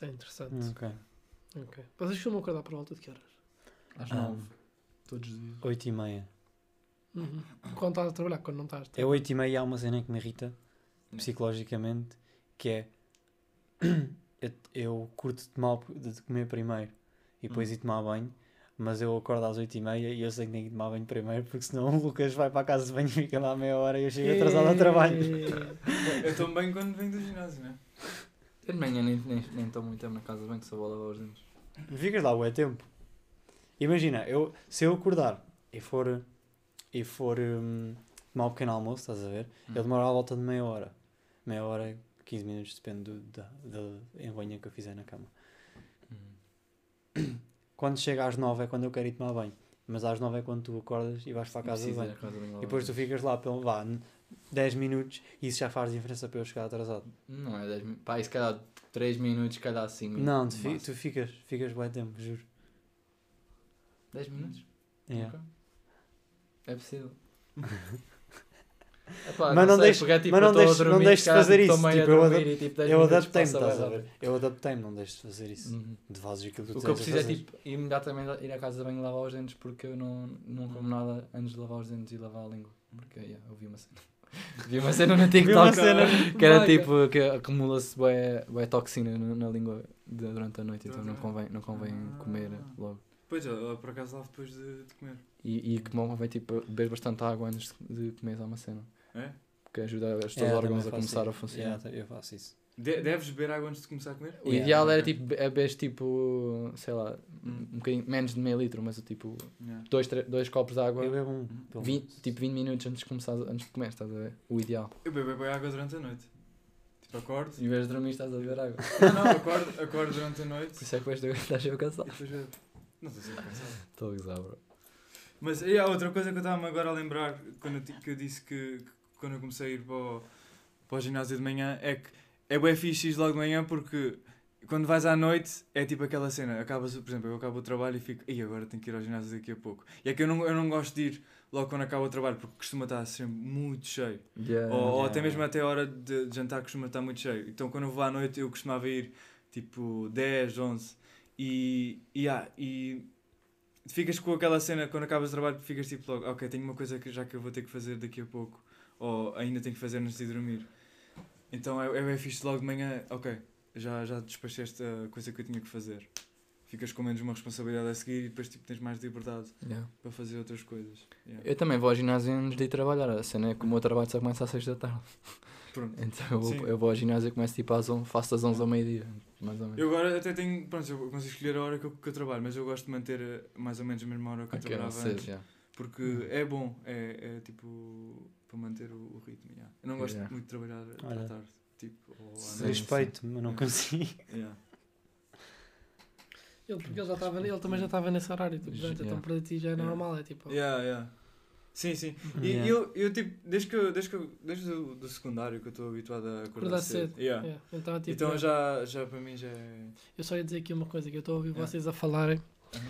É interessante. Hum, ok. Ok. Vocês costumam acordar por volta de que horas? Às Ah. nove. Todos os dias. 8 e meia. Uhum. Quando estás a trabalhar, quando não estás. É 8 e meia há uma cena que me irrita psicologicamente, que é eu, eu curto de, tomar, de comer primeiro e depois Hum. ir tomar banho, mas eu acordo às 8 e meia e eu sei que tenho que tomar banho primeiro, porque senão o Lucas vai para a casa de banho e fica lá meia hora e eu chego atrasado ao trabalho. Eu tomo bem quando venho do ginásio, né? Eu de manhã nem estou nem, nem estou muito tempo na casa de banho, só vou lavar os dentes. Ficas lá, é tempo. Imagina, eu, se eu acordar e for, e for hum, tomar um pequeno almoço, estás a ver? Hum. Ele demora à volta de meia hora. Meia hora, 15 minutos, depende do, da, da que eu fizer na cama. Quando chega às 9 é quando eu quero ir tomar banho. Mas às 9 é quando tu acordas e vais para a casa de banho. casa de banho E depois tu ficas lá pelo vá, n- 10 minutos e isso já faz diferença para eu chegar atrasado. Não é 10 minutos. Pá, se calhar 3 minutos, calhar 5 minutos. Não, tu, fi- tu ficas, ficas bem tempo, juro. 10 minutos? Yeah. Ok. É possível. Epá, Mas não sei, deixes- é tipo, mas não deixes- não se calhar, fazer estou isso, tipo, eu tipo, 10 Eu minutos adaptei-me, estás a ver? Eu adaptei-me, não deixes de fazer isso. Uhum. De fazes aquilo que tu O que eu preciso é tipo imediatamente ir à casa de banho e lavar os dentes porque eu não, não como nada antes de lavar os dentes e lavar a língua. Porque yeah, eu vi uma cena. vi uma cena no TikTok cena. que era tipo que acumula-se bué, bué toxina no- na língua de- durante a noite, então não convém, não convém comer logo. Pois, eu, por acaso lavo depois de, de comer. E, e que convém tipo beber bastante água antes de comer uma cena. É? Porque ajuda os teus Yeah, órgãos a começar a isso. funcionar. Yeah, eu faço isso. De- deves beber água antes de começar a comer? O Yeah, ideal era tipo beber tipo, sei lá, Hum. um bocadinho menos de meio litro, mas tipo Yeah. dois, dois copos de água. Eu bebo um. pelo 20, menos. tipo 20 minutos antes de começar antes de comer, estás a ver? O ideal. Eu bebo bem água durante a noite. Tipo, acordo. Em vez de dormir estás a beber água. Não, não, acordo, acordo durante a noite Por isso é que vais estás a e cansado. depois bebo. Não estou sempre cansado. Estou a gozar, bro. Mas e há outra coisa que eu estava-me agora a lembrar quando eu, que eu disse que, que quando eu comecei a ir para o, para o ginásio de manhã é que é fixe ir logo de manhã porque quando vais à noite, é tipo aquela cena, acabas, por exemplo, eu acabo o trabalho e fico, e agora tenho que ir ao ginásio daqui a pouco. E é que eu não, eu não gosto de ir logo quando acaba o trabalho, porque costuma estar sempre muito cheio. Yeah. ou, ou yeah, até mesmo até a hora de de jantar costuma estar muito cheio. Então quando eu vou à noite eu costumava ir tipo 10, 11 e, e, ah, e ficas com aquela cena quando acabas o trabalho ficas tipo logo, ok, tenho uma coisa que já que eu vou ter que fazer daqui a pouco ou ainda tenho que fazer antes de dormir. Então é, é fixe logo de manhã, ok, já, já despachei esta coisa que eu tinha que fazer. Ficas com menos uma responsabilidade a seguir e depois tipo, tens mais liberdade Yeah. para fazer outras coisas. Yeah. Eu também vou ao ginásio antes de ir trabalhar. A cena é que o meu trabalho só começa às 6 da tarde. Pronto. Então eu vou, eu vou ao ginásio e começo tipo às 11, faço das 11 ao meio-dia. Mais ou menos. Eu agora até tenho, pronto, eu consigo escolher a hora que eu, que eu trabalho, mas eu gosto de manter eh, mais ou menos a mesma hora que eu Ok, não trabalhava sei, antes. yeah. Porque é bom, é, é tipo para manter o, o ritmo. yeah. Eu não gosto Yeah. muito de trabalhar à tarde. Tipo. Respeito, mas não consigo. Yeah. Ele, porque ele, já estava, ele também já estava nesse horário, tipo, Yeah. então para ti já é Yeah. normal, é tipo. Yeah, yeah. Sim, sim. E Yeah. eu, eu tipo, desde que eu, desde que eu, desde o do secundário que eu estou habituado a acordar, Acordar cedo. cedo. Yeah. yeah, Então, tipo, Então já, já para mim já é. eu só ia dizer aqui uma coisa, que eu estou a ouvir Yeah. vocês a falarem. Uhum.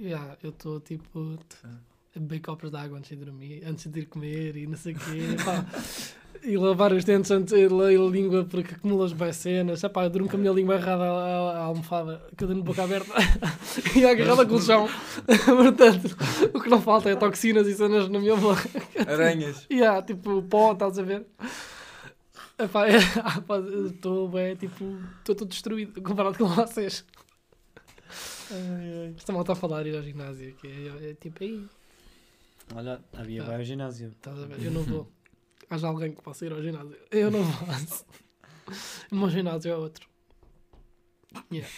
Yeah, eu estou tipo Ah. a beber copos de água antes de dormir, antes de ir comer e não sei o quê. pá. E lavar os dentes antes de ler a língua porque acumulas bem cenas. Epá, eu durmo com a minha língua agarrada à, à- almofada, durmo de boca aberta e agarrada com o chão. Portanto, o que não falta é toxinas e cenas na minha boca. Aranhas. E há tipo pó, estás a ver? Epá, é, estou bem, tipo, estou todo destruído comparado com vocês. Esta malta a falar ir ao ginásio, que é, é tipo, aí, Olha, havia Ah. vai ao ginásio. estás a ver? Eu não vou. Haja alguém que possa ir ao ginásio. Eu não vou. O meu ginásio é outro. Yeah.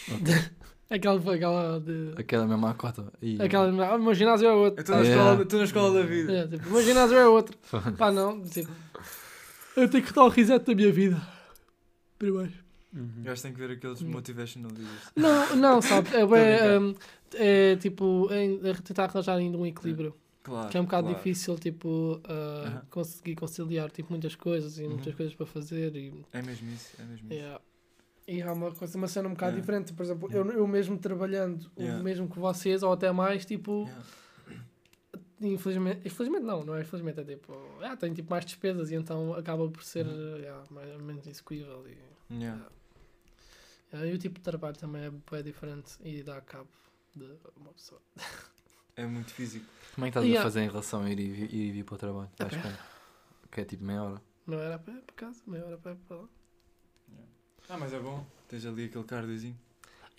aquela foi aquela de. Aquela mesma cota. E... Aquela, ah, o meu ginásio é outro. Eu estou na, Yeah. escola, estou na escola da vida. É, tipo, o meu ginásio é outro. Pá, não, tipo, eu tenho que dar o reset da minha vida. Primeiro. Uhum. Gajo tem que ver aqueles Hum. motivational videos. Não, não, sabe? É, é tipo, é, é tentar arranjar ainda um equilíbrio. Claro. que é um bocado claro. difícil, tipo, uh, Aham. conseguir conciliar tipo, muitas coisas e muitas Uhum. coisas para fazer. E, É mesmo isso, é mesmo isso. yeah. e há uma, coisa, uma cena um bocado Yeah. diferente. Por exemplo, eu, eu mesmo trabalhando Yeah. o mesmo que vocês, ou até mais, tipo, Yeah. infelizmente, infelizmente não, não é infelizmente, é tipo, ah, tenho tipo mais despesas e então acaba por ser Uhum. yeah, mais ou menos execuível. E, Yeah. yeah, e o tipo de trabalho também é bem diferente e dá cabo de uma pessoa. É muito físico. Como é que estás Yeah. a fazer em relação a ir e, vi- ir e vir para o trabalho? A Estás pé. com- Que é tipo meia hora. Não era a pé para casa, meia hora a pé para lá. Ah, mas é bom. Tens ali aquele cardiozinho.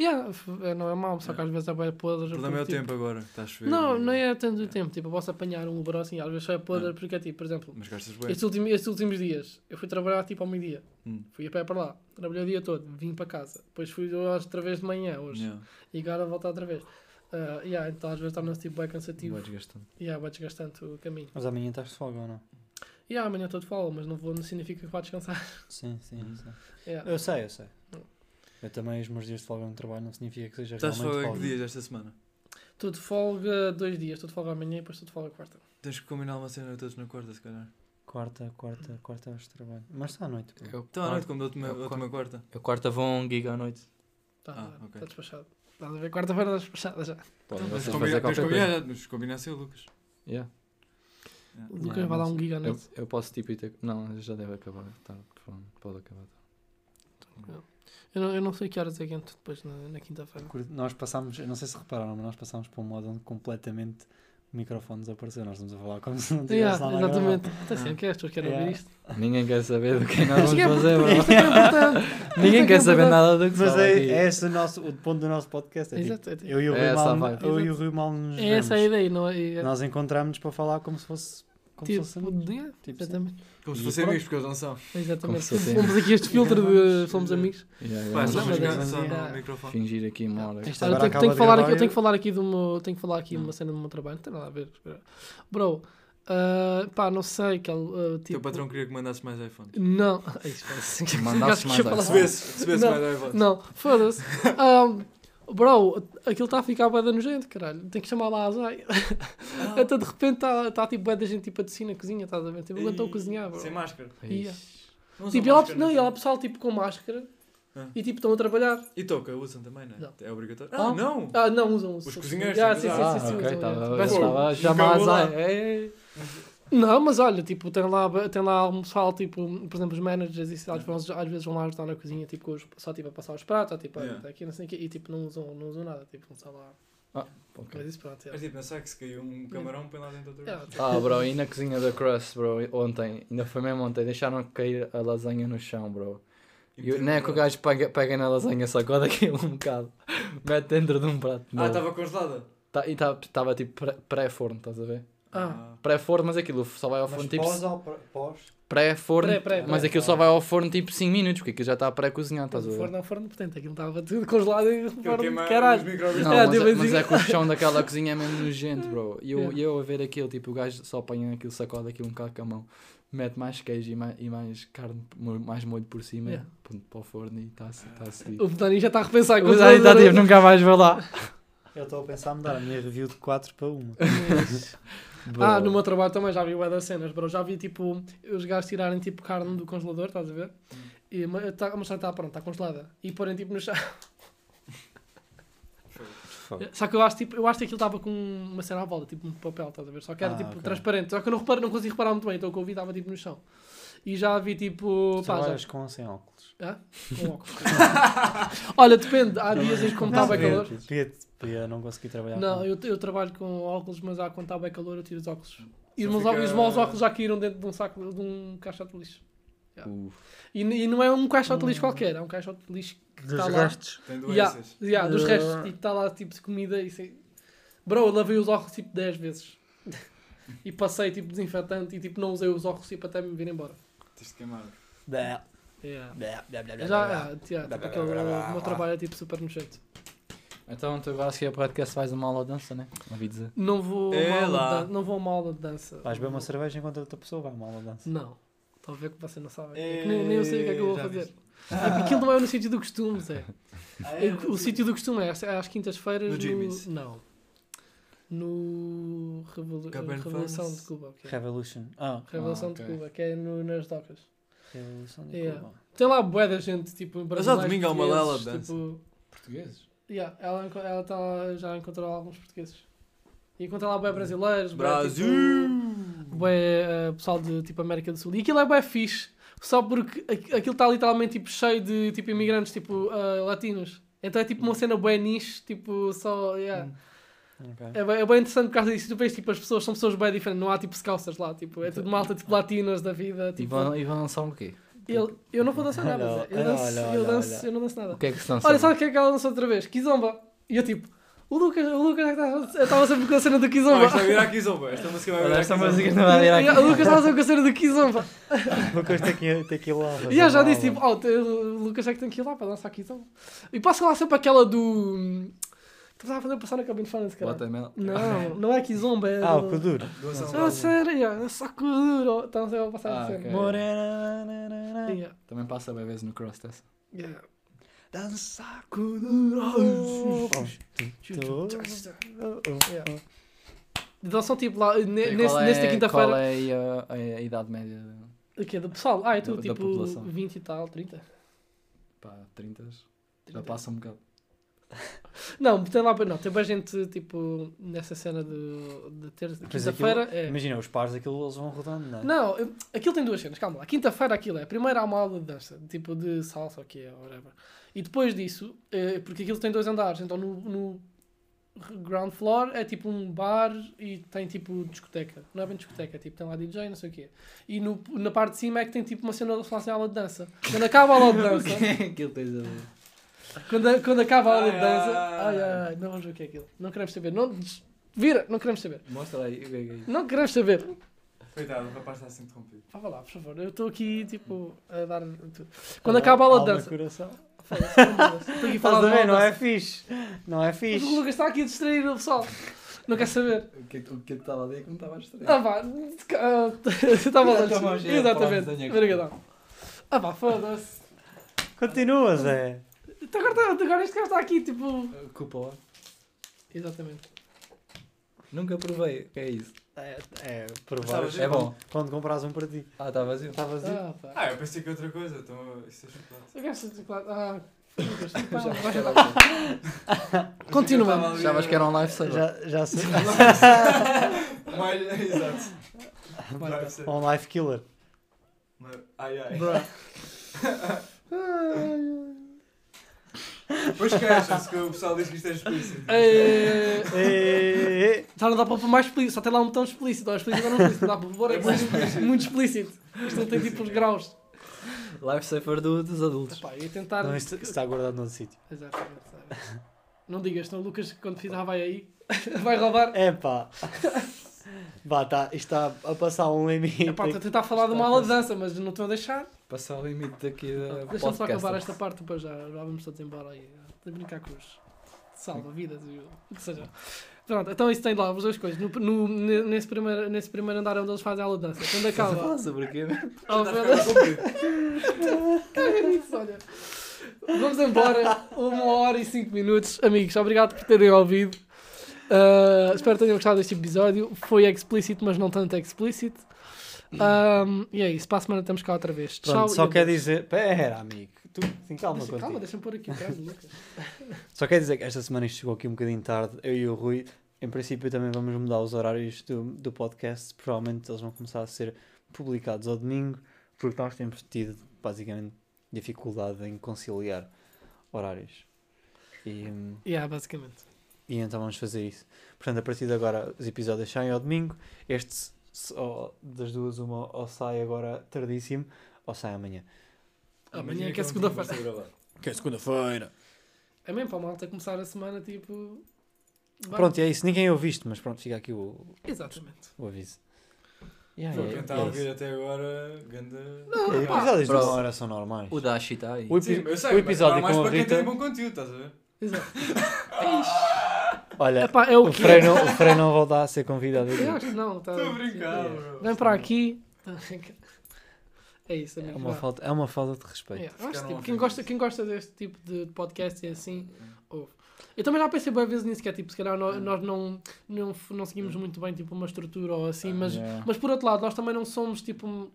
Yeah, é, não é mau, só que às vezes é bem podre. O problema é o porque, tempo agora. Está a chover. Tipo, não, e- não é tanto o tempo. Tipo, eu posso apanhar um Uber assim, às vezes só é podre porque é tipo, por exemplo, Mas gastas bué. estes últimos, estes últimos dias eu fui trabalhar tipo ao meio-dia. Hum. Fui a pé para lá, trabalhei o dia todo, vim para casa. Depois fui outra vez de manhã hoje Yeah. e agora volto outra vez. Uh, yeah, então às vezes torna-se tipo bem cansativo. Vai desgastando. E yeah, vai desgastante o caminho. Mas amanhã estás de folga ou não? E yeah, amanhã estou de folga, mas não, vou, não significa que vá descansar. Sim, sim. Sim. Yeah. Eu sei, eu sei. Eu também, os meus dias de folga no trabalho não significa que seja Estás realmente folga folga. que dias esta semana? Estou de folga dois dias, estou de folga amanhã e depois estou de folga quarta. Tens que combinar uma cena todos na quarta, se calhar. Quarta, quarta, quarta horas de trabalho. Mas está à noite. Eu, Então à noite, como da última, eu última quarta. eu quarta a um gig à noite. Tá, Ah, está ok. despachado. Estás a ver? Quarta-feira está despachada já. Podem Então, Mas vocês fazer qualquer coisa. mas combinar ser o Lucas. Yeah. Yeah. O Lucas vai dar um giga à Eu, noite. eu posso tipo ir ter... Não, já deve acabar. Tá, pronto, pode acabar. Eu não, eu não sei que horas é que entro depois na, na quinta-feira. Nós passámos, eu não sei se repararam, mas nós passámos para um modo onde completamente o microfone desapareceu. Nós estamos a falar como se não Yeah, tivesse nada gravar. exatamente. Até assim, que é, as pessoas querem Yeah. ouvir isto. Ninguém quer saber do que nós vamos é fazer, é é. Ninguém é que quer é saber nada do que Mas fala é, é esse o, nosso, o ponto do nosso podcast. É tipo, é tipo- eu e o É Rui a mal, vibe. eu e o Exato. Rui mal nos É essa a ideia, não é? Nós encontramos para falar como se fosse como Tipo, se fosse yeah, tipo, exatamente. Como se fossem pronto. amigos, porque eles não são. Exatamente. Se Fomos aqui este filtro de somos amigos. Yeah, Pá, yeah. no microfone. Fingir aqui uma hora. Eu tenho, que de falar aqui, eu tenho que falar aqui do meu, tenho que falar aqui uma cena do meu trabalho, não tem nada a ver. espera. Bro, ah, pá, não sei, que ah, O tipo... teu patrão queria que mandasses mais iPhones. Não, assim, Mandasses gajo mais iPhones. Recebesse Não, mais iPhones. Não, foda-se. Ahm, bro, aquilo está a ficar bué da nojento, caralho. Tem que chamar lá a Zay. Ah. Até de repente está tá, tipo bué da gente tipo a descer na cozinha, estás a ver? Tipo, aguentou a cozinhar, bro. Sem máscara. Yeah. Não Tipo, e ela, máscara, não, e né? ela pessoal tipo com máscara Ah. E tipo, estão a trabalhar. E touca, usam também, não é? Não. É obrigatório. Ah. Ah, não! Ah, não, usam. usam. Os cozinheiros Ah, sim, sim, sim, sim, ah, ok, usam, estava usam. estava Fogo. a Nunca Não, mas olha, tipo, tem lá, tem lá um pessoal, tipo, por exemplo, os managers e isso, às, vezes, às vezes vão lá ajudar na cozinha, tipo, só tipo, a passar os pratos, ou, tipo, Yeah. aqui não sei o quê, e tipo, não usam, não usam nada, tipo, só lá. Ok. Mas isso pronto, É yeah. tipo, pensar que se caiu um camarão, põe lá dentro outra vez. tipo, Ah, bro, e na cozinha da Crust, bro, ontem, ainda foi mesmo ontem, deixaram cair a lasanha no chão, bro. E o- não é que o gajo pega, pega na lasanha, sacode aquilo um bocado, mete dentro de um prato. Ah, estava congelada? Tá- e estava tipo pré- pré-forno, estás a ver? Ah. Pré-forno, mas aquilo só vai ao Mas forno tipo. pós ou pós? Pré-forno, Pré, pré, mas pré. aquilo só vai ao forno tipo 5 minutos, porque aquilo já está pré-cozinhado, estás a o ver? forno é um forno potente, aquilo estava tudo congelado e o forno, queima caralho. Não, É, mas, tipo é, mas assim. é que o chão daquela cozinha é mesmo nojento, bro. E eu, Yeah. e eu a ver aquilo, tipo, o gajo só apanha aquilo, sacode aquilo um bocado com a mão, mete mais queijo e mais, e mais carne, mais molho por cima, Yeah. ponto para o forno e está-se tá O Dani já está a repensar. O com Dani está toda- tipo, nunca mais vou lá. Eu estou a pensar em mudar a minha review de 4 para 1. Ah, no meu trabalho também já vi o das cenas, bro. Já vi tipo os gajos tirarem tipo carne do congelador, estás a ver? E ma- tá, mas está pronto, está congelada. E porem tipo no chão. Só que eu acho, tipo, eu acho que aquilo estava com uma cena à volta, tipo um papel, estás a ver? Só que era Ah, tipo ok. transparente. Só que eu não, reparo, não consigo reparar muito bem, então o que eu vi estava tipo no chão. E já vi tipo. Pá, já, com ou sem óculos? Hã? Com óculos. Olha, depende. Há dias em que como está bem calor. Podia, podia não conseguir trabalhar Não, com eu, eu trabalho com óculos, mas há quando está bem calor eu tiro os óculos. E os meus, fica- óculos, os meus óculos já caíram dentro de um saco, de um caixote de lixo. Uf. E, e não é um caixote de lixo qualquer, é um caixote de lixo que Dos está lá. restos. Tem Yeah, doenças. yeah, dos Uh. restos. E está lá tipo de comida e assim. Bro, eu lavei os óculos tipo 10 vezes. e passei tipo desinfetante e tipo não usei os óculos tipo até me vir embora. Tens de queimar. Yeah. blá, blá, blá, blá, Já, blá. tipo, aquele, o meu trabalho é tipo super nojento. Então tu agora a seguir a podcast faz uma aula de dança, né? Ouvi dizer. Não vou, a É uma aula de dan- não vou a uma aula de dança. Vais beber uma cerveja enquanto a outra pessoa vai uma aula de dança. Não. Estou a ver que você não sabe. É que nem, nem eu sei o que é que eu vou Já fazer. viste. É porque aquilo não é no sítio do costume, Zé. Ah, É, o sítio do costume é às, é às quintas-feiras No no... Jimmy's. Não. No... Revolu... Revolução Fans. de Cuba. Revolution. Ah, Revolução Ah, de ok. Cuba, que é no, nas docas. Revolução de Yeah. Cuba. Tem lá bué da gente, tipo, Mas brasileiros, ao domingo há uma portugueses, lela dança. Tipo, Portugueses? yeah, ela, ela tá, lá- já encontrou alguns portugueses. E encontra lá bué brasileiros, bué, Brasil! tipo, bué eh, pessoal de tipo América do Sul. E aquilo é bué fixe, só porque aqu- aquilo está literalmente tipo, cheio de tipo, imigrantes tipo, eh, latinos. Então é tipo uma cena bué niche, tipo, só, yeah. Ok. É bem, é bem interessante por causa disso. Tu vês, tipo, as pessoas são pessoas bem diferentes. Não há, tipo, scouts lá. Tipo, é tudo malta, tipo, latinas da vida. E Tipo, vão, e vão lançar um quê? ele, eu não vou dançar nada, Olha. Eu, danço, olha, eu, olha, danço, olha. eu não danço nada. O que é que se dança? Olha, sabe o que é que ela dançou outra vez? Kizomba. E eu, tipo, o Lucas, o Lucas é que estava- eu estava sempre com a cena do Kizomba. isto vai virar aqui, Zomba. Esta música vai virar esta música não vai virar E aqui. O Lucas estava sempre com a cena do Kizomba. Lucas tem que, tem que ir lá. E eu já disse, tipo, oh, o Lucas é que tem que ir lá para dançar Kizomba. E passo lá sempre aquela do... Tu estava a fazer passar na cabine fã desse cara. Watermelon. Não, não é Kizomba, é... Ah, o Kuduro. Ah, sério, é saco duro. Então você vai passar Ah, a cena. ok. Morena. na, na, na. Yeah. Também passa bem vezes no cross test. Yeah. Dança Saco Oh, duro. oh, oh. Yeah. Então são tipo lá, ne- nesse, qual é, da Qual quinta-feira. é a, a, idade média? O quê? Do pessoal? Ah, é da tipo população. 20 e tal, 30. Pá, 30? Já 30. passa um bocado. Não, tem lá, não, tem bem gente tipo nessa cena de, de ter quinta-feira. É. Imagina, os pares daquilo eles vão rodando, não é? Não, eu- aquilo tem duas cenas, calma lá. Quinta-feira aquilo é. Primeiro há uma aula de dança, tipo de salsa ou o que é, whatever. E depois disso, eh, porque aquilo tem dois andares, então no, no ground floor é tipo um bar e tem tipo discoteca. Não é bem discoteca, é tipo tem lá DJ, não sei o quê. E no, na parte de cima é que tem tipo uma cena de aula de dança. Quando acaba a aula de dança, Aquilo tens a ver. Quando, quando acaba a aula de dança, ai. ai não vamos ver o que é aquilo. Não queremos saber. Não, vira, não queremos saber. Mostra aí o que é que é isso. Não queremos saber. Coitado, o rapaz está a ser interrompido. Vá lá, por favor. Eu estou aqui, tipo, a dar tudo. Quando acaba a aula de dança. coração. Estou aqui a Estás falar a ver? aula Não é fixe. Não é Mas fixe. o Lucas está aqui a distrair o pessoal. Não quer saber. O que o que estava ali é que não estava a distrair. Ah vá, ah, estava lá. Já de Exatamente. palavras, tenho aqui. Obrigadão. Ah vá, foda-se. Continua, Zé. Então Agora, tá- agora este gajo está aqui, tipo. Culpa lá. Exatamente. Nunca provei. O que é isso? É, é provar. É bom. Quando compras um para ti. Ah, está vazio. Está vazio. Ah, pá. Ah, eu pensei que outra coisa. Então, isso é chocolate. Eu gosto de chocolate. Ah, Lucas, pá, Já- vai- já- Continuando. Achavas que era um lifesaver? Já, já sei. Exato. Vai, Vai ser. um life killer. Ai ai. Bruh. Depois queixam-se que o pessoal diz que isto é explícito. Eh, Ei, Já não dá para pôr mais explícito, só tem lá um botão explícito. Ou explícito ou não explícito, não dá para pôr, é É muito muito, muito explícito. Isto não tem tipo os graus. Lifesaver do, dos adultos. Epá, ia tentar. Não, isto está guardado noutro sítio. Exatamente. sabe? Não digas, senão o Lucas, quando fizer, vai aí, vai roubar. É pá. Vá, tá, isto está a passar um limite. Epá, estou a tentar falar de uma aula de dança, mas não estou a deixar. Passar o limite daqui da Deixa-me só acabar esta parte, depois já, já vamos todos embora aí. A brincar com os salva-vidas e o que seja. Pronto, então isso tem lá as duas coisas. No, no- ne- nesse, primeiro, nesse primeiro andar onde eles fazem de dança. Quando acaba. Fala sobre o quê? Está a meu ficar Deus. comprido. Caga nisso, olha. Vamos embora. Uma hora e cinco minutos. Amigos, obrigado por terem ouvido. Uh, espero que tenham gostado deste episódio. Foi explícito, mas não tanto explícito. Um, e é isso. Para a semana estamos cá outra vez. Pronto, Tchau. só quer dizer. Pera, amigo. Tu, sim, calma, Deixa, calma, deixa-me pôr aqui o caso, Lucas. Só quer dizer que esta semana isto chegou aqui um bocadinho tarde. Eu e o Rui, em princípio, também vamos mudar os horários do, do podcast. Provavelmente eles vão começar a ser publicados ao domingo, porque nós temos tido, basicamente, dificuldade em conciliar horários. E, hum, Yeah, basicamente. e então vamos fazer isso. Portanto, a partir de agora, os episódios saem ao domingo. Este, só, das duas, uma ou sai agora tardíssimo, ou sai amanhã. Amanhã é que é não segunda-feira. Que é segunda-feira. É mesmo para a malta começar a semana tipo. bem. Pronto, e é isso. Ninguém ouviu isto, mas pronto, fica aqui o, Exatamente. o aviso. Yeah, Pô, é- Quem está é a isso. ouvir até agora, ganda. É, episódios de uma hora são normais. O Dashi está aí. O, epi- Sim, eu sei, o episódio mas com a para quem Rita. tem bom conteúdo, estás a ver? Exato. Olha, Epá, é o, o Frei, não, o Frei não volta a ser convidado. Eu acho que não. Tá, Estou a brincar, é. bro. Vem para aqui. É isso, É amigo. uma, falta, é uma falta de respeito. É, acho tipo, quem, gosta, quem gosta deste tipo de podcast e assim, ouve. Eu também já pensei boas vezes nisso, que é tipo, se calhar nós, nós não, não, não seguimos muito bem tipo, uma estrutura ou assim, mas, Yeah. mas por outro lado, nós também não somos tipo.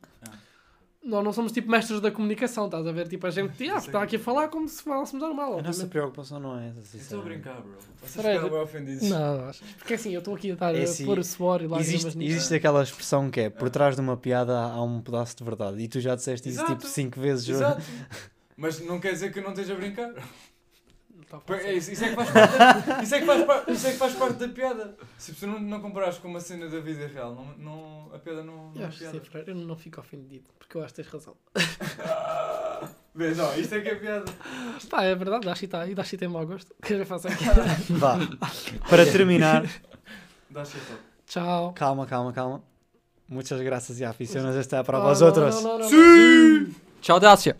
Nós não somos tipo mestres da comunicação, estás a ver? Tipo, a gente ah, é está aqui a falar como se falássemos normal. A nossa preocupação não é essa. Eu Estou a brincar, bro. Vocês Fred, ficaram bem ofendidos. Não, não acho. Porque assim, eu estou aqui a estar É a assim, pôr suor e lágrimas Existe, nisso. existe aquela expressão que é por trás de uma piada há um pedaço de verdade. E tu já disseste isso Exato. tipo 5 vezes. hoje. Exato. Mas não quer dizer que eu não esteja a brincar. Tá é Isso, isso é que faz parte da, isso é que faz, isso é que faz parte da piada. Se tu não, não comparares com uma cena da vida real, não, não, a piada não, não Eu é acho que sim, piada. Freire, eu não fico ofendido, porque eu acho que tens razão. Vês, ó, isto é que é piada. Pá, é verdade, Dashi está aí, Dashi tem mau gosto. Que eu faço aqui? Vá. Para terminar, Dá shit Tchau. calma, calma, calma. Muitas graças e aficionados. Esta é para Ah, não, não, não, não. Tchau, Dácia.